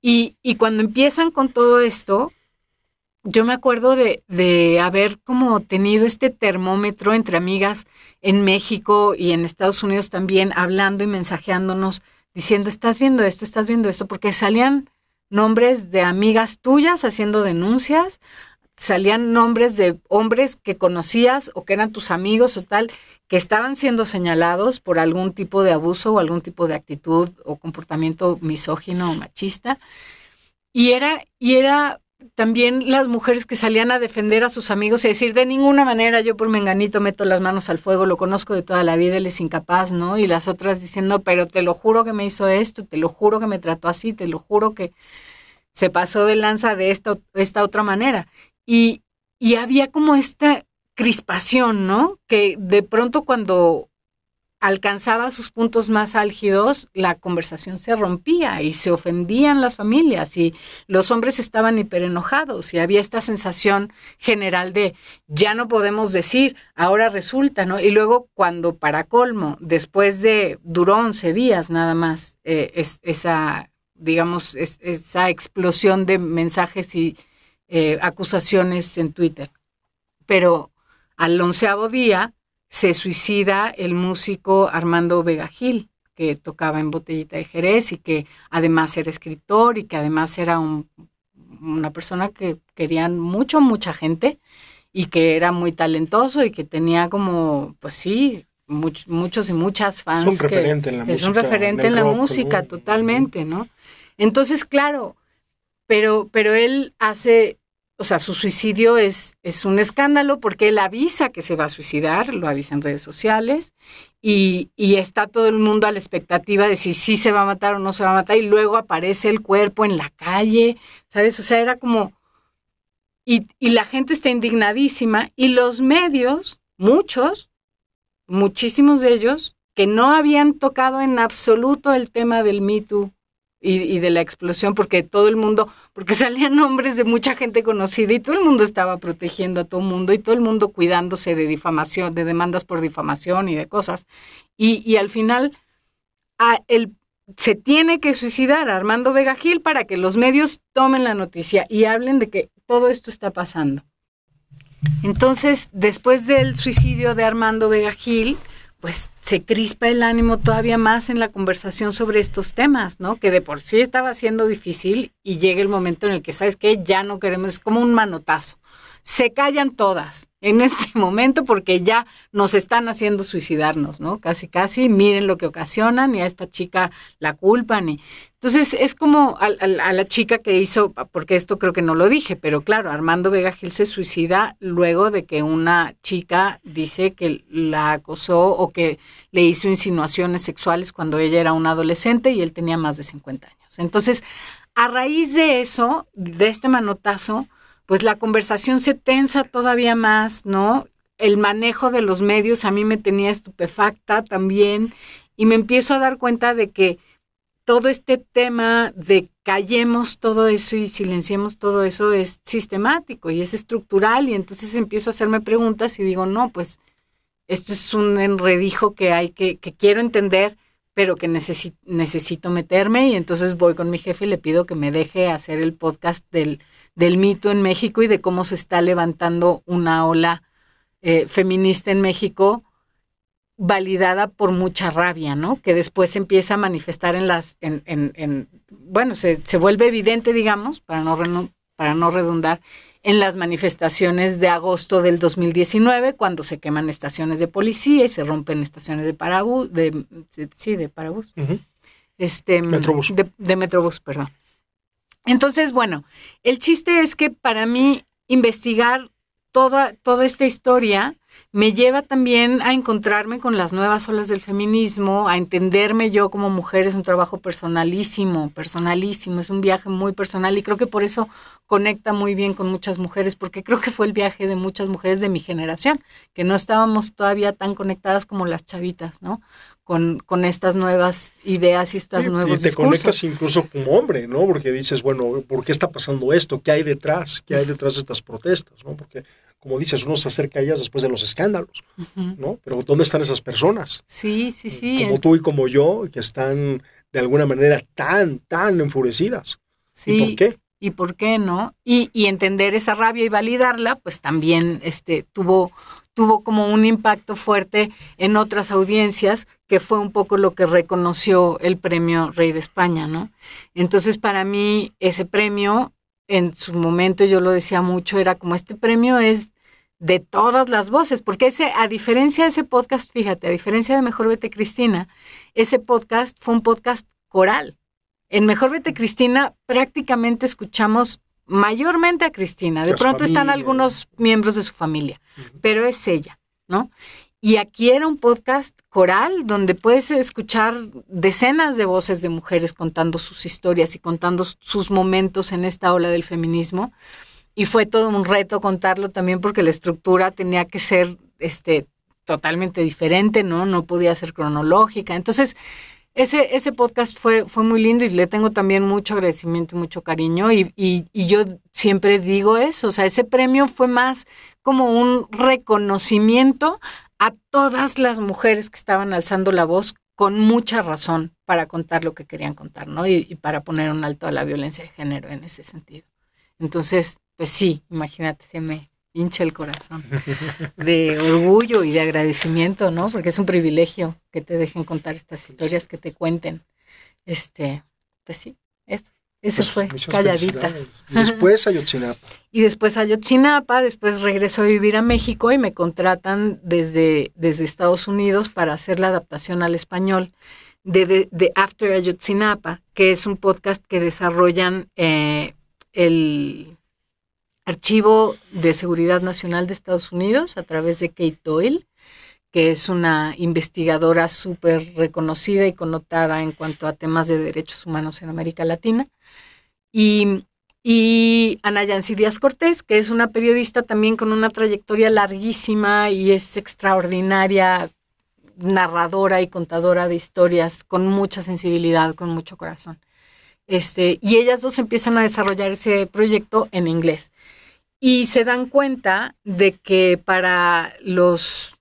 Y, y cuando empiezan con todo esto, yo me acuerdo de, de haber como tenido este termómetro entre amigas en México y en Estados Unidos también, hablando y mensajeándonos, diciendo, estás viendo esto, estás viendo esto, porque salían nombres de amigas tuyas haciendo denuncias, salían nombres de hombres que conocías o que eran tus amigos o tal, que estaban siendo señalados por algún tipo de abuso o algún tipo de actitud o comportamiento misógino o machista. Y era, y era también las mujeres que salían a defender a sus amigos y decir, de ninguna manera yo por menganito meto las manos al fuego, lo conozco de toda la vida, él es incapaz, ¿no? Y las otras diciendo, pero te lo juro que me hizo esto, te lo juro que me trató así, te lo juro que se pasó de lanza de esta, esta otra manera. Y, y había como esta crispación, ¿no? Que de pronto cuando alcanzaba sus puntos más álgidos, la conversación se rompía y se ofendían las familias y los hombres estaban hiperenojados y había esta sensación general de ya no podemos decir, ahora resulta, ¿no? Y luego cuando para colmo, después de, duró 11 días nada más, eh, es, esa, digamos, es, esa explosión de mensajes y eh, acusaciones en Twitter. Pero al onceavo día, se suicida el músico Armando Vega Gil, que tocaba en Botellita de Jerez y que además era escritor y que además era un, una persona que querían mucho, mucha gente y que era muy talentoso y que tenía como, pues sí, much, muchos y muchas fans. Es un referente en la es música. un referente en la música, totalmente, ¿no? Entonces, claro, pero, pero él hace, o sea, su suicidio es, es un escándalo porque él avisa que se va a suicidar, lo avisa en redes sociales, y, y, está todo el mundo a la expectativa de si sí se va a matar o no se va a matar, y luego aparece el cuerpo en la calle, ¿sabes? O sea, era como... Y, y la gente está indignadísima, y los medios, muchos, muchísimos de ellos, que no habían tocado en absoluto el tema del Me Too y, de la explosión, porque todo el mundo, porque salían nombres de mucha gente conocida y todo el mundo estaba protegiendo a todo el mundo y todo el mundo cuidándose de difamación, de demandas por difamación y de cosas. Y, y al final, a el, se tiene que suicidar Armando Vega Gil para que los medios tomen la noticia y hablen de que todo esto está pasando. Entonces, después del suicidio de Armando Vega Gil, pues se crispa el ánimo todavía más en la conversación sobre estos temas, ¿no? Que de por sí estaba siendo difícil y llega el momento en el que, ¿sabes qué? Ya no queremos, es como un manotazo se callan todas en este momento porque ya nos están haciendo suicidarnos, ¿no? Casi, casi, miren lo que ocasionan y a esta chica la culpan. Y... Entonces es como a, la chica que hizo, porque esto creo que no lo dije, pero claro, Armando Vega Gil se suicida luego de que una chica dice que la acosó o que le hizo insinuaciones sexuales cuando ella era una adolescente y él tenía más de 50 años. Entonces, a raíz de eso, de este manotazo, pues la conversación se tensa todavía más, ¿no? El manejo de los medios a mí me tenía estupefacta también y me empiezo a dar cuenta de que todo este tema de callemos todo eso y silenciemos todo eso es sistemático y es estructural y entonces empiezo a hacerme preguntas y digo, no, pues esto es un enredijo que hay que, que quiero entender, pero que necesito, necesito meterme y entonces voy con mi jefe y le pido que me deje hacer el podcast del del mito en México y de cómo se está levantando una ola eh, feminista en México validada por mucha rabia, ¿no? Que después se empieza a manifestar en las, en, en, bueno, se, se, vuelve evidente, digamos, para no, para no redundar, en las manifestaciones de agosto del 2019, cuando se queman estaciones de policía y se rompen estaciones de parabús, de, sí, de parabús, este, Metrobús. De, de Metrobús, perdón. Entonces, bueno, el chiste es que para mí investigar toda, toda esta historia me lleva también a encontrarme con las nuevas olas del feminismo, a entenderme yo como mujer, es un trabajo personalísimo, personalísimo, es un viaje muy personal y creo que por eso conecta muy bien con muchas mujeres, porque creo que fue el viaje de muchas mujeres de mi generación, que no estábamos todavía tan conectadas como las chavitas, ¿no? Con, con estas nuevas ideas y estas nuevas nuevos Y te conectas incluso como hombre, ¿no? Porque dices, bueno, ¿por qué está pasando esto? ¿Qué hay detrás? ¿Qué hay detrás de estas protestas? ¿no? Porque, como dices, uno se acerca a ellas después de los escándalos, ¿no? Pero ¿dónde están esas personas? Sí, sí, sí. Como tú y como yo, que están de alguna manera tan, tan enfurecidas. Sí. ¿Y por qué? ¿Y por qué no? Y, y entender esa rabia y validarla, pues también este, tuvo, tuvo como un impacto fuerte en otras audiencias, que fue un poco lo que reconoció el premio Rey de España, ¿no? Entonces, para mí, ese premio, en su momento yo lo decía mucho, era como este premio es de todas las voces, porque ese, a diferencia de ese podcast, fíjate, a diferencia de Mejor Vete Cristina, ese podcast fue un podcast coral. En Mejor Vete Cristina prácticamente escuchamos mayormente a Cristina. De pronto están algunos miembros de su familia, pero es ella, ¿no? Y aquí era un podcast coral donde puedes escuchar decenas de voces de mujeres contando sus historias y contando sus momentos en esta ola del feminismo. Y fue todo un reto contarlo también porque la estructura tenía que ser este, totalmente diferente, ¿no? No podía ser cronológica. Entonces, ese, ese podcast fue, fue muy lindo y le tengo también mucho agradecimiento y mucho cariño y, y, y, yo siempre digo eso, o sea, ese premio fue más como un reconocimiento a todas las mujeres que estaban alzando la voz con mucha razón para contar lo que querían contar, ¿no? Y, y para poner un alto a la violencia de género en ese sentido. Entonces, pues sí, imagínate, se me, hincha el corazón de orgullo y de agradecimiento, ¿no? Porque es un privilegio que te dejen contar estas historias, que te cuenten. Este, pues sí, eso. Eso Pues, fue, muchas calladita. felicidades. Y después Ayotzinapa. Y después a Ayotzinapa, después regreso a vivir a México y me contratan desde, desde Estados Unidos para hacer la adaptación al español de, de, After Ayotzinapa, que es un podcast que desarrollan eh, el Archivo de Seguridad Nacional de Estados Unidos a través de Kate Doyle, que es una investigadora súper reconocida y connotada en cuanto a temas de derechos humanos en América Latina. Y, y Ana Yancy Díaz Cortés, que es una periodista también con una trayectoria larguísima y es extraordinaria narradora y contadora de historias con mucha sensibilidad, con mucho corazón. Este, y ellas dos empiezan a desarrollar ese proyecto en inglés. Y se dan cuenta de que para los,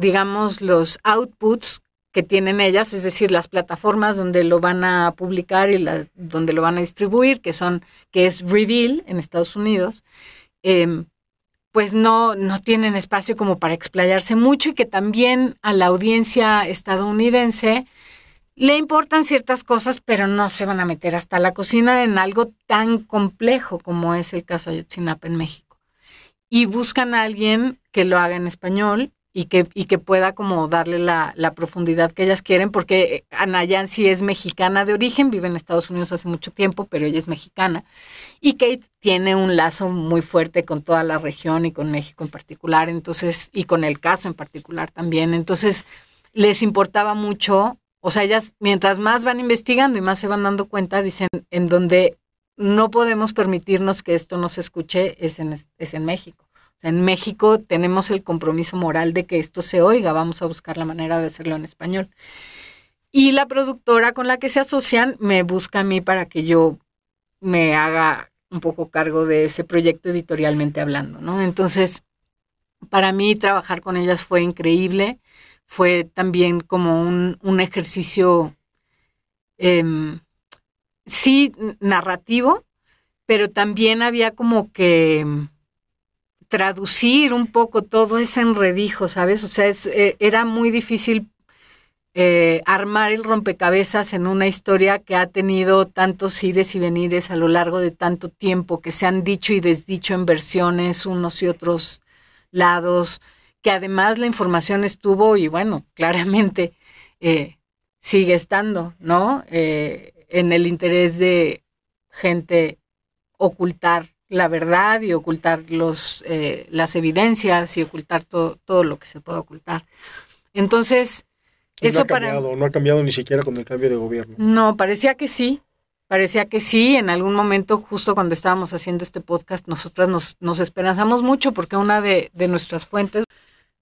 digamos, los outputs que tienen ellas, es decir, las plataformas donde lo van a publicar y donde lo van a distribuir, que son, que es Reveal en Estados Unidos, eh, pues no, no tienen espacio como para explayarse mucho y que también a la audiencia estadounidense le importan ciertas cosas, pero no se van a meter hasta la cocina en algo tan complejo como es el caso Ayotzinapa en México. Y buscan a alguien que lo haga en español y que, y que pueda como darle la, la, profundidad que ellas quieren, porque Ana Yancy es mexicana de origen, vive en Estados Unidos hace mucho tiempo, pero ella es mexicana. Y Kate tiene un lazo muy fuerte con toda la región y con México en particular, entonces, y con el caso en particular también. Entonces, les importaba mucho, o sea, ellas mientras más van investigando y más se van dando cuenta, dicen, en donde no podemos permitirnos que esto no se escuche es en, es en México en México tenemos el compromiso moral de que esto se oiga, vamos a buscar la manera de hacerlo en español. Y la productora con la que se asocian me busca a mí para que yo me haga un poco cargo de ese proyecto editorialmente hablando, ¿no? Entonces, para mí trabajar con ellas fue increíble, fue también como un, ejercicio, eh, sí, narrativo, pero también había como que traducir un poco todo ese enredijo, ¿sabes? O sea, eh, era muy difícil eh, armar el rompecabezas en una historia que ha tenido tantos ires y venires a lo largo de tanto tiempo, que se han dicho y desdicho en versiones unos y otros lados, que además la información estuvo y bueno, claramente eh, sigue estando, ¿no? en el interés de gente ocultar la verdad y ocultar los, eh, las evidencias y ocultar todo, todo lo que se puede ocultar. Entonces, eso no ha para... Cambiado, no ha cambiado ni siquiera con el cambio de gobierno. No, parecía que sí, parecía que sí. En algún momento, justo cuando estábamos haciendo este podcast, nosotras nos, nos esperanzamos mucho porque una de, de nuestras fuentes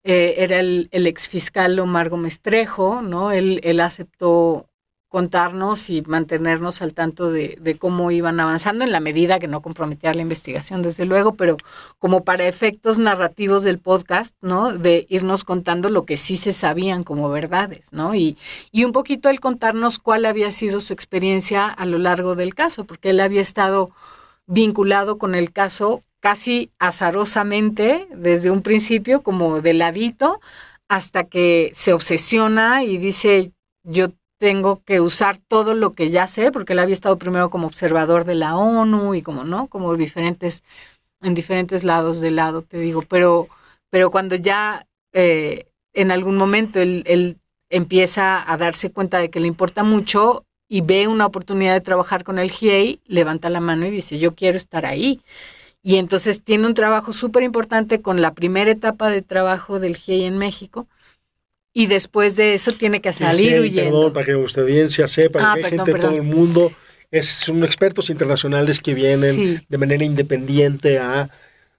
eh, era el, el ex fiscal Omar Gómez Trejo, ¿no? Él, él aceptó contarnos y mantenernos al tanto de, cómo iban avanzando en la medida que no comprometía la investigación, desde luego, pero como para efectos narrativos del podcast, ¿no? De irnos contando lo que sí se sabían como verdades, ¿no? Y, y un poquito el contarnos cuál había sido su experiencia a lo largo del caso, porque él había estado vinculado con el caso casi azarosamente desde un principio, como de ladito, hasta que se obsesiona y dice, yo tengo que usar todo lo que ya sé, porque él había estado primero como observador de la ONU y como, ¿no? Como diferentes, en diferentes lados del lado, te digo, pero, pero cuando ya eh, en algún momento él, él empieza a darse cuenta de que le importa mucho y ve una oportunidad de trabajar con el GIEI, levanta la mano y dice, yo quiero estar ahí. Y entonces tiene un trabajo súper importante con la primera etapa de trabajo del GIEI en México, y después de eso tiene que salir sí, huyendo. Perdón, para que nuestra audiencia sepa, Ah, que hay perdón, gente de todo el mundo, es, son expertos internacionales que vienen Sí. de manera independiente a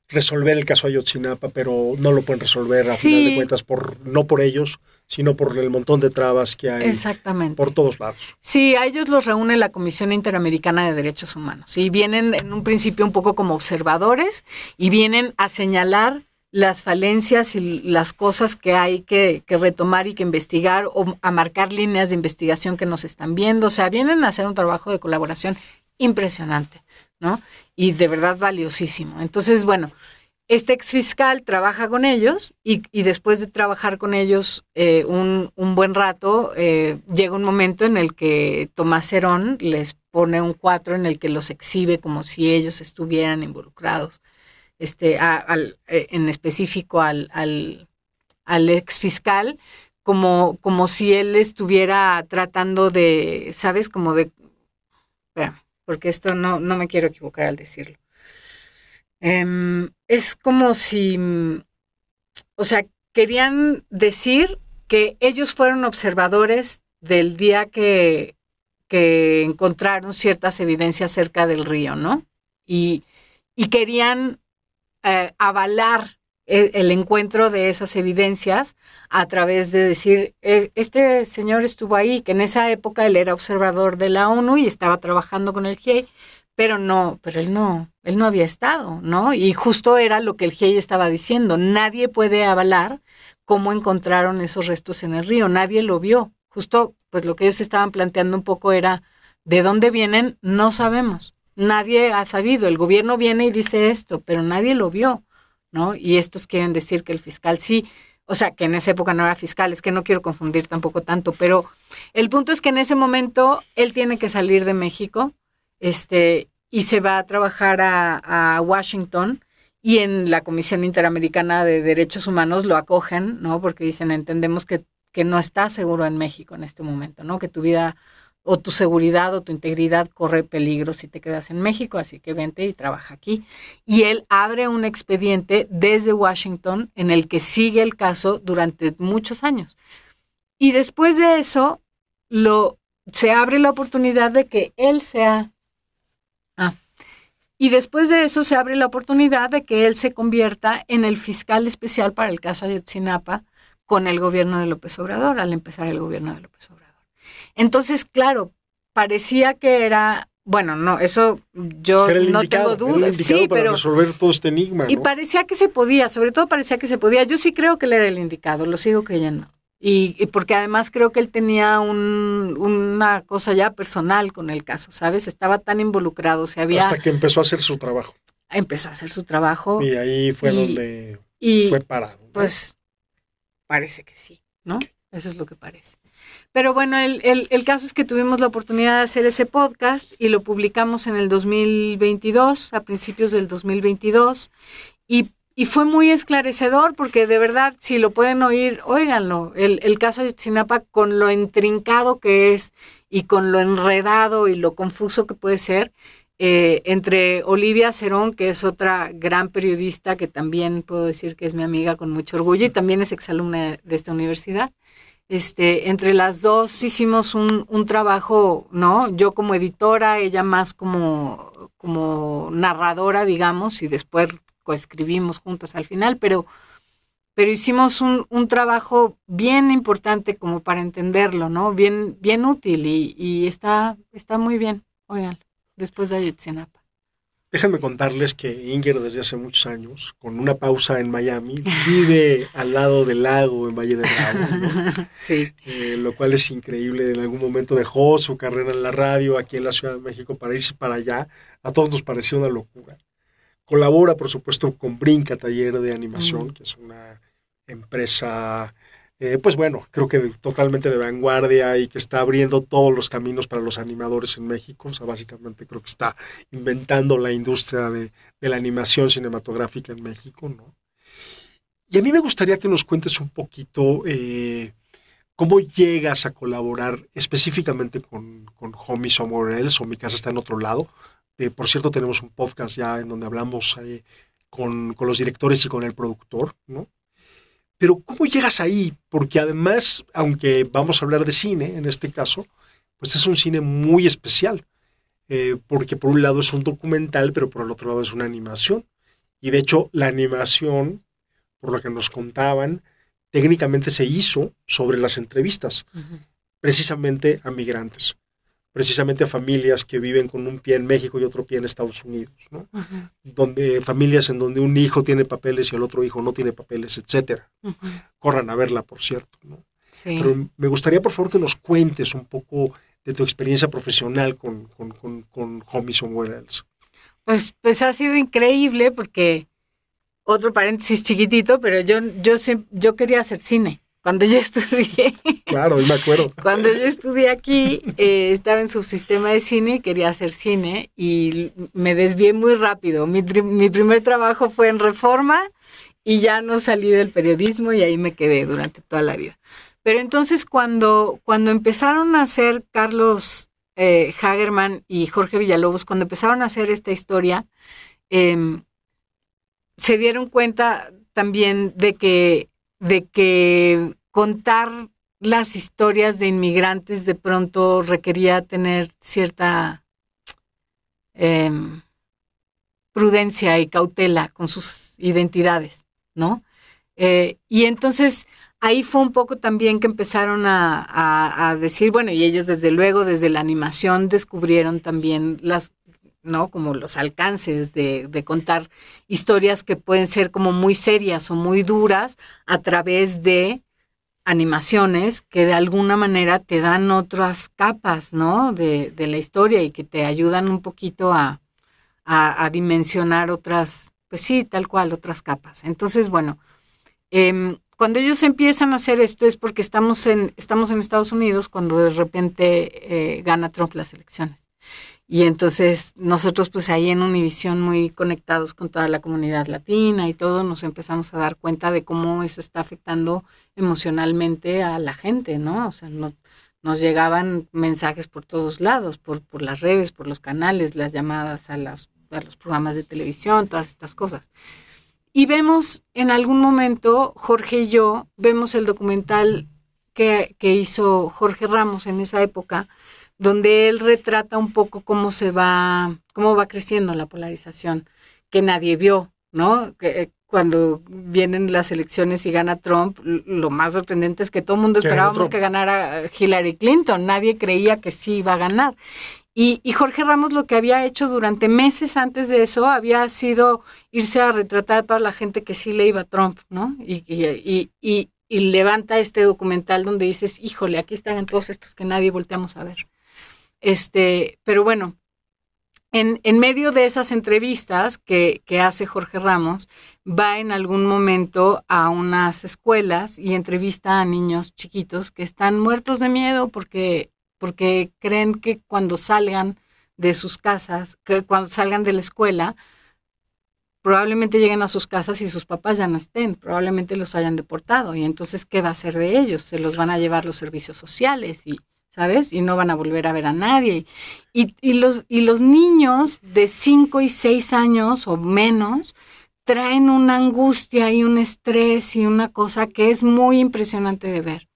resolver el caso Ayotzinapa, pero no lo pueden resolver a Sí. final de cuentas por no por ellos, sino por el montón de trabas que hay Exactamente. por todos lados. Sí, a ellos los reúne la Comisión Interamericana de Derechos Humanos. Y vienen en un principio un poco como observadores y vienen a señalar las falencias y las cosas que hay que, que retomar y que investigar o a marcar líneas de investigación que nos están viendo. O sea, vienen a hacer un trabajo de colaboración impresionante, ¿no? Y de verdad valiosísimo. Entonces, bueno, este ex fiscal trabaja con ellos y, y después de trabajar con ellos eh, un, un, buen rato, eh, llega un momento en el que Tomás Herón les pone un cuatro en el que los exhibe como si ellos estuvieran involucrados, este, al, eh, en específico al, al, ex fiscal como, como si él estuviera tratando de, ¿sabes? Como de... Porque esto no, no me quiero equivocar al decirlo. Em, es como si, o sea, querían decir que ellos fueron observadores del día que, que encontraron ciertas evidencias cerca del río, ¿no? Y, y querían eh, avalar el, encuentro de esas evidencias a través de decir, e, este señor estuvo ahí, que en esa época él era observador de la ONU y estaba trabajando con el GIEI, pero no, pero él no, él no había estado, ¿no? Y justo era lo que el GIEI estaba diciendo, nadie puede avalar cómo encontraron esos restos en el río, nadie lo vio. Justo, pues lo que ellos estaban planteando un poco era, ¿de dónde vienen? No sabemos nadie ha sabido. El gobierno viene y dice esto, pero nadie lo vio, ¿no? Y estos quieren decir que el fiscal sí, o sea, que en esa época no era fiscal, es que no quiero confundir tampoco tanto, pero el punto es que en ese momento él tiene que salir de México, este, y se va a trabajar a, a Washington y en la Comisión Interamericana de Derechos Humanos lo acogen, ¿no? Porque dicen, entendemos que, que no está seguro en México en este momento, ¿no? Que tu vida o tu seguridad o tu integridad corre peligro si te quedas en México, así que vente y trabaja aquí. Y él abre un expediente desde Washington en el que sigue el caso durante muchos años. Y después de eso, lo, se abre la oportunidad de que él sea... Ah, y después de eso se abre la oportunidad de que él se convierta en el fiscal especial para el caso Ayotzinapa con el gobierno de López Obrador, al empezar el gobierno de López Obrador. Entonces, claro, parecía que era, bueno, no, eso yo no tengo dudas. Sí, para pero resolver todo este enigma. Y parecía que se podía, sobre todo parecía que se podía. Yo sí creo que él era el indicado, lo sigo creyendo. Y, porque además creo que él tenía un, una cosa ya personal con el caso, ¿sabes? Estaba tan involucrado, se había... Hasta que empezó a hacer su trabajo. Empezó a hacer su trabajo. Y ahí fue donde fue parado. Pues parece que sí, ¿no? Eso es lo que parece. Pero bueno, el, el, caso es que tuvimos la oportunidad de hacer ese podcast y lo publicamos en el 2022, a principios del 2022, y, y fue muy esclarecedor porque de verdad, si lo pueden oír, óiganlo. El, el caso de Chinapa, con lo intrincado que es y con lo enredado y lo confuso que puede ser, eh, entre Olivia Cerón, que es otra gran periodista que también puedo decir que es mi amiga con mucho orgullo y también es exalumna de esta universidad, este, entre las dos hicimos un, un, trabajo, ¿no? Yo como editora, ella más como, como narradora, digamos, y después coescribimos juntas al final, pero, pero hicimos un, un, trabajo bien importante como para entenderlo, ¿no? Bien, bien útil y, y está, está muy bien, oigan, después de Ayotzinapa. Déjenme contarles que Inger desde hace muchos años, con una pausa en Miami, vive al lado del lago en Valle de Bravo, sí. Eh, lo cual es increíble. En algún momento dejó su carrera en la radio aquí en la Ciudad de México para irse para allá. A todos nos pareció una locura. Colabora, por supuesto, con Brinca Taller de Animación, que es una empresa eh, pues bueno, creo que totalmente de vanguardia y que está abriendo todos los caminos para los animadores en México. O sea, básicamente creo que está inventando la industria de, la animación cinematográfica en México, ¿no? Y a mí me gustaría que nos cuentes un poquito eh, cómo llegas a colaborar específicamente con, Homie Somewhere Else o Mi Casa está en otro lado. Eh, por cierto, tenemos un podcast ya en donde hablamos con, con los directores y con el productor, ¿no? Pero ¿cómo llegas ahí? Porque además, aunque vamos a hablar de cine en este caso, pues es un cine muy especial. Eh, porque por un lado es un documental, pero por el otro lado es una animación. Y de hecho, la animación, por lo que nos contaban, técnicamente se hizo sobre las entrevistas, precisamente a migrantes precisamente a familias que viven con un pie en México y otro pie en Estados Unidos, ¿no? Donde familias en donde un hijo tiene papeles y el otro hijo no tiene papeles, etcétera. Corran a verla, por cierto, ¿no? Pero me gustaría, por favor, que nos cuentes un poco de tu experiencia profesional con, con, con, con Homie Somewhere Else. Pues, pues ha sido increíble porque, otro paréntesis chiquitito, pero yo, yo, yo quería hacer cine. Cuando yo estudié. Claro, me acuerdo. Cuando yo estudié aquí, eh, estaba en subsistema de cine, quería hacer cine y me desvié muy rápido. Mi, mi primer trabajo fue en Reforma y ya no salí del periodismo y ahí me quedé durante toda la vida. Pero entonces cuando, cuando empezaron a hacer Carlos eh, Hagerman y Jorge Villalobos, cuando empezaron a hacer esta historia, em, se dieron cuenta también de que, de que contar las historias de inmigrantes de pronto requería tener cierta em, prudencia y cautela con sus identidades, ¿no? Eh, y entonces ahí fue un poco también que empezaron a, decir, bueno, y ellos desde luego, desde la animación, descubrieron también las, ¿no? Como los alcances de, de, contar historias que pueden ser como muy serias o muy duras a través de animaciones que de alguna manera te dan otras capas, ¿no? De, de la historia y que te ayudan un poquito a, a, dimensionar otras, pues sí, tal cual, otras capas. Entonces, bueno, em, cuando ellos empiezan a hacer esto es porque estamos en, estamos en Estados Unidos cuando de repente eh, gana Trump las elecciones. Y entonces nosotros pues ahí en Univisión muy conectados con toda la comunidad latina y todo, nos empezamos a dar cuenta de cómo eso está afectando emocionalmente a la gente, ¿no? O sea, no, nos llegaban mensajes por todos lados, por, por las redes, por los canales, las llamadas a, las, a los programas de televisión, todas estas cosas. Y vemos en algún momento, Jorge y yo, vemos el documental que, que hizo Jorge Ramos en esa época, donde él retrata un poco cómo se va, cómo va creciendo la polarización, que nadie vio, ¿no? Que, eh, cuando vienen las elecciones y gana Trump, lo más sorprendente es que todo el mundo esperábamos que ganara Hillary Clinton, nadie creía que sí iba a ganar. Y, y, Jorge Ramos lo que había hecho durante meses antes de eso había sido irse a retratar a toda la gente que sí le iba a Trump, ¿no? Y, y, y, y levanta este documental donde dices, híjole, aquí están todos estos que nadie volteamos a ver. Este, pero bueno, en, en medio de esas entrevistas que, que, hace Jorge Ramos, va en algún momento a unas escuelas y entrevista a niños chiquitos que están muertos de miedo porque, porque creen que cuando salgan de sus casas, que cuando salgan de la escuela, probablemente lleguen a sus casas y sus papás ya no estén, probablemente los hayan deportado. Y entonces, ¿qué va a hacer de ellos? Se los van a llevar los servicios sociales y ¿sabes? Y no van a volver a ver a nadie. Y, y, los, y los niños de 5 y 6 años o menos traen una angustia y un estrés y una cosa que es muy impresionante de ver.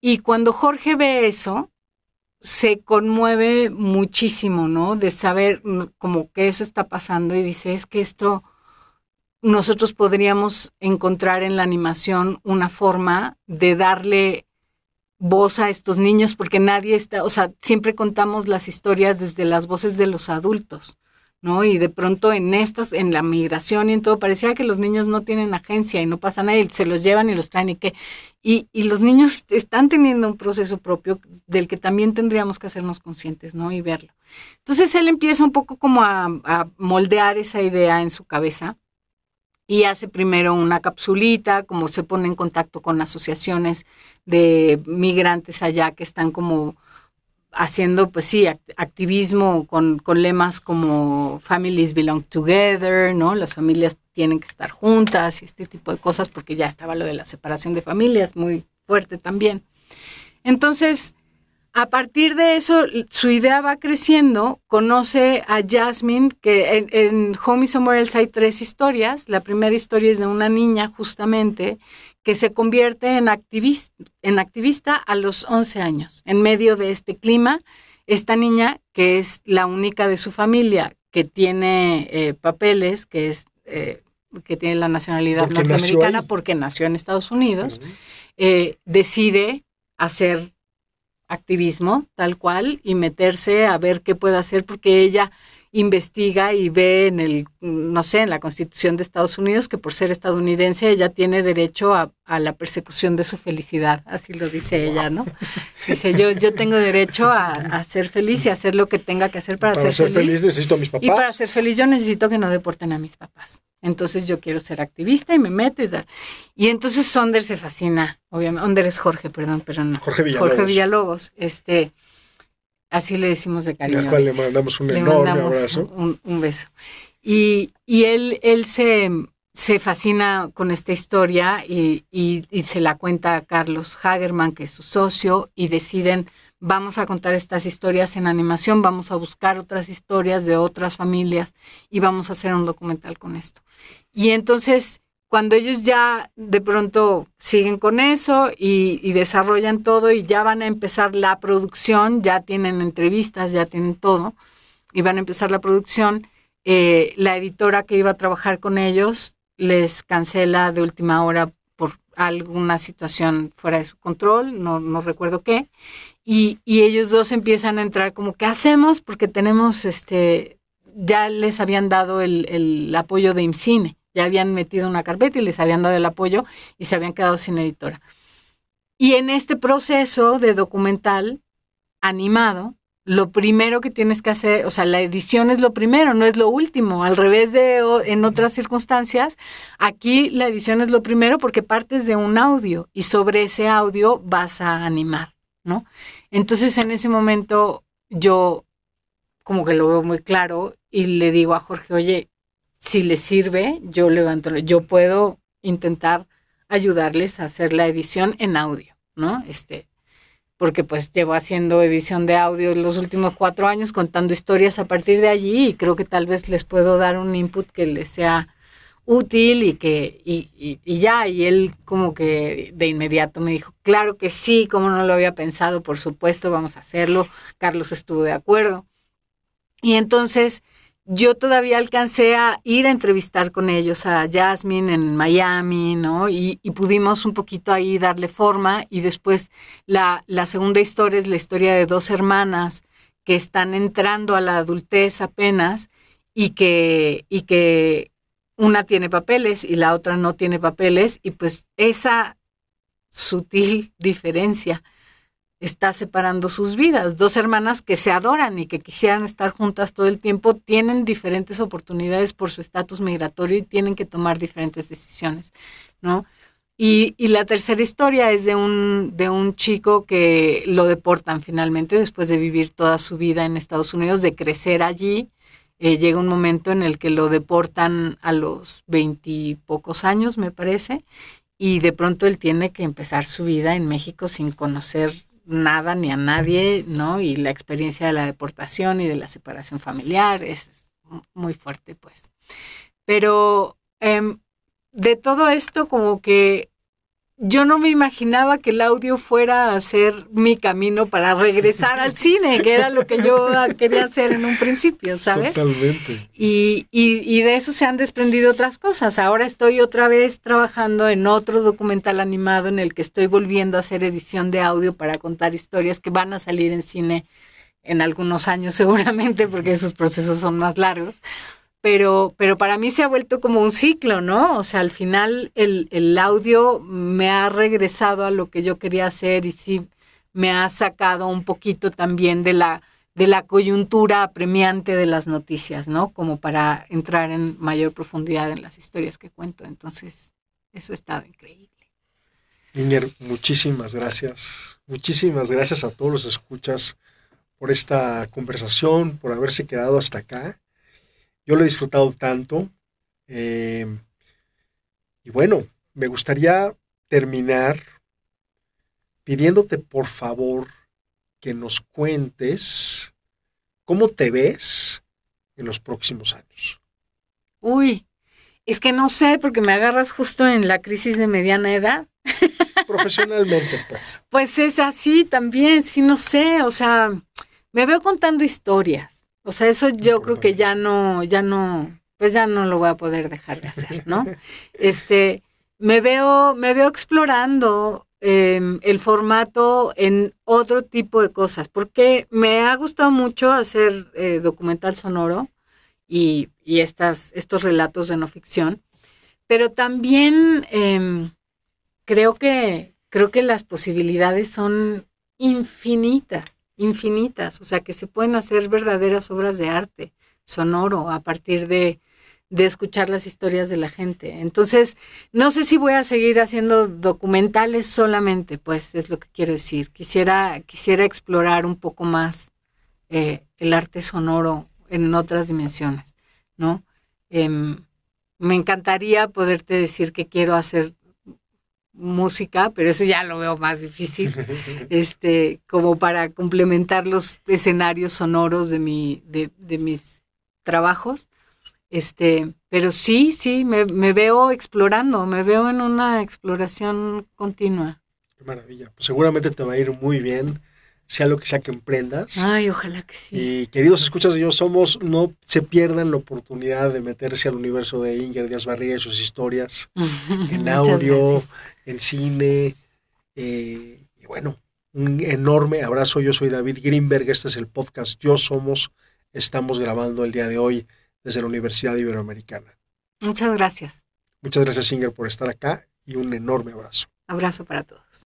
Y cuando Jorge ve eso, se conmueve muchísimo, ¿no? De saber como que eso está pasando y dice, es que esto nosotros podríamos encontrar en la animación una forma de darle voz a estos niños porque nadie está, o sea, siempre contamos las historias desde las voces de los adultos, ¿no? Y de pronto en estas, en la migración y en todo, parecía que los niños no tienen agencia y no pasa nada y se los llevan y los traen y qué. Y, y los niños están teniendo un proceso propio del que también tendríamos que hacernos conscientes, ¿no? Y verlo. Entonces él empieza un poco como a, a moldear esa idea en su cabeza y hace primero una capsulita, como se pone en contacto con asociaciones de migrantes allá que están como haciendo, pues sí, activismo con, con lemas como Families Belong Together, ¿no? Las familias tienen que estar juntas y este tipo de cosas, porque ya estaba lo de la separación de familias muy fuerte también. Entonces, a partir de eso, su idea va creciendo, conoce a Jasmine, que en, en Home Somewhere Else hay tres historias. La primera historia es de una niña, justamente, que se convierte en activista, en activista a los 11 años. En medio de este clima, esta niña, que es la única de su familia que tiene eh, papeles, que es... Eh, que tiene la nacionalidad norteamericana porque nació en Estados Unidos, eh, decide hacer activismo tal cual y meterse a ver qué puede hacer porque ella investiga y ve en el, no sé, en la Constitución de Estados Unidos que por ser estadounidense ella tiene derecho a, la persecución de su felicidad, así lo dice ella, ¿no? Dice, yo, yo tengo derecho a, ser feliz y a hacer lo que tenga que hacer para, ser, feliz. necesito a mis papás. Y para ser feliz yo necesito que no deporten a mis papás. Entonces yo quiero ser activista y me meto y tal. Y entonces Sonder se fascina, obviamente. Sonder es Jorge, perdón, pero no. Jorge Villalobos. Jorge Villalobos. Este, Así le decimos de cariño. Al cual le mandamos un enorme abrazo. Un, beso. Y, y él, él se, se fascina con esta historia y, y, se la cuenta a Carlos Hagerman, que es su socio, y deciden, vamos a contar estas historias en animación, vamos a buscar otras historias de otras familias y vamos a hacer un documental con esto. Y entonces, cuando ellos ya de pronto siguen con eso y, desarrollan todo y ya van a empezar la producción, ya tienen entrevistas, ya tienen todo, y van a empezar la producción, eh, la editora que iba a trabajar con ellos les cancela de última hora alguna situación fuera de su control, no, no recuerdo qué, y, y, ellos dos empiezan a entrar como, ¿qué hacemos? Porque tenemos, este, ya les habían dado el, el apoyo de IMCINE, ya habían metido una carpeta y les habían dado el apoyo y se habían quedado sin editora. Y en este proceso de documental animado, lo primero que tienes que hacer, o sea, la edición es lo primero, no es lo último, al revés de en otras circunstancias, aquí la edición es lo primero porque partes de un audio y sobre ese audio vas a animar, ¿no? Entonces en ese momento yo como que lo veo muy claro y le digo a Jorge, oye, si le sirve, yo levanto, yo puedo intentar ayudarles a hacer la edición en audio, ¿no? Este, porque pues llevo haciendo edición de audio los últimos cuatro años, contando historias a partir de allí y creo que tal vez les puedo dar un input que les sea útil y que y, y, ya y él como que de inmediato me dijo claro que sí como no lo había pensado por supuesto vamos a hacerlo Carlos estuvo de acuerdo. Y entonces yo todavía alcancé a ir a entrevistar con ellos a Jasmine en Miami, ¿no? Y, pudimos un poquito ahí darle forma y después la, la, segunda historia es la historia de dos hermanas que están entrando a la adultez apenas y que, y que una tiene papeles y la otra no tiene papeles y pues esa sutil diferencia está separando sus vidas. Dos hermanas que se adoran y que quisieran estar juntas todo el tiempo tienen diferentes oportunidades por su estatus migratorio y tienen que tomar diferentes decisiones, ¿no? Y, y, la tercera historia es de un, de un chico que lo deportan finalmente después de vivir toda su vida en Estados Unidos, de crecer allí. Eh, llega un momento en el que lo deportan a los veintipocos años, me parece, y de pronto él tiene que empezar su vida en México sin conocer nada ni a nadie, ¿no? Y la experiencia de la deportación y de la separación familiar es muy fuerte, pues. Pero em, de todo esto, como que yo no me imaginaba que el audio fuera a ser mi camino para regresar al cine, que era lo que yo quería hacer en un principio, ¿sabes? Totalmente. Y, y, y, de eso se han desprendido otras cosas. Ahora estoy otra vez trabajando en otro documental animado en el que estoy volviendo a hacer edición de audio para contar historias que van a salir en cine en algunos años seguramente, porque esos procesos son más largos pero, pero para mí se ha vuelto como un ciclo, ¿no? O sea, al final el, el audio me ha regresado a lo que yo quería hacer y sí me ha sacado un poquito también de la, de la coyuntura apremiante de las noticias, ¿no? Como para entrar en mayor profundidad en las historias que cuento. Entonces, eso ha estado increíble. Inger, muchísimas gracias. Muchísimas gracias a todos los escuchas por esta conversación, por haberse quedado hasta acá. Yo lo he disfrutado tanto. Eh, y bueno, me gustaría terminar pidiéndote por favor que nos cuentes cómo te ves en los próximos años. Uy, es que no sé, porque me agarras justo en la crisis de mediana edad. Profesionalmente, pues. Pues es así también, sí, no sé, o sea, me veo contando historias. O sea, eso yo creo que ya no, ya no, pues ya no lo voy a poder dejar de hacer, ¿no? Este, me veo, me veo explorando em, el formato en otro tipo de cosas, porque me ha gustado mucho hacer eh, documental sonoro y, y estas, estos relatos de no ficción, pero también em, creo que creo que las posibilidades son infinitas infinitas, o sea, que se pueden hacer verdaderas obras de arte sonoro a partir de, de escuchar las historias de la gente. Entonces, no sé si voy a seguir haciendo documentales solamente, pues es lo que quiero decir. Quisiera, quisiera explorar un poco más eh, el arte sonoro en otras dimensiones, ¿no? Em, me encantaría poderte decir que quiero hacer música, pero eso ya lo veo más difícil, este, como para complementar los escenarios sonoros de mi, de, mis trabajos. Este, pero sí, sí, me, me, veo explorando, me veo en una exploración continua. Qué maravilla. Pues seguramente te va a ir muy bien, sea lo que sea que emprendas. Ay, ojalá que sí. Y queridos escuchas de Yo Somos, no se pierdan la oportunidad de meterse al universo de Inger Díaz Barriga y sus historias en audio, en cine. Eh, y bueno, un enorme abrazo. Yo soy David Greenberg, este es el podcast Yo Somos. Estamos grabando el día de hoy desde la Universidad Iberoamericana. Muchas gracias. Muchas gracias, Inger, por estar acá y un enorme abrazo. Abrazo para todos.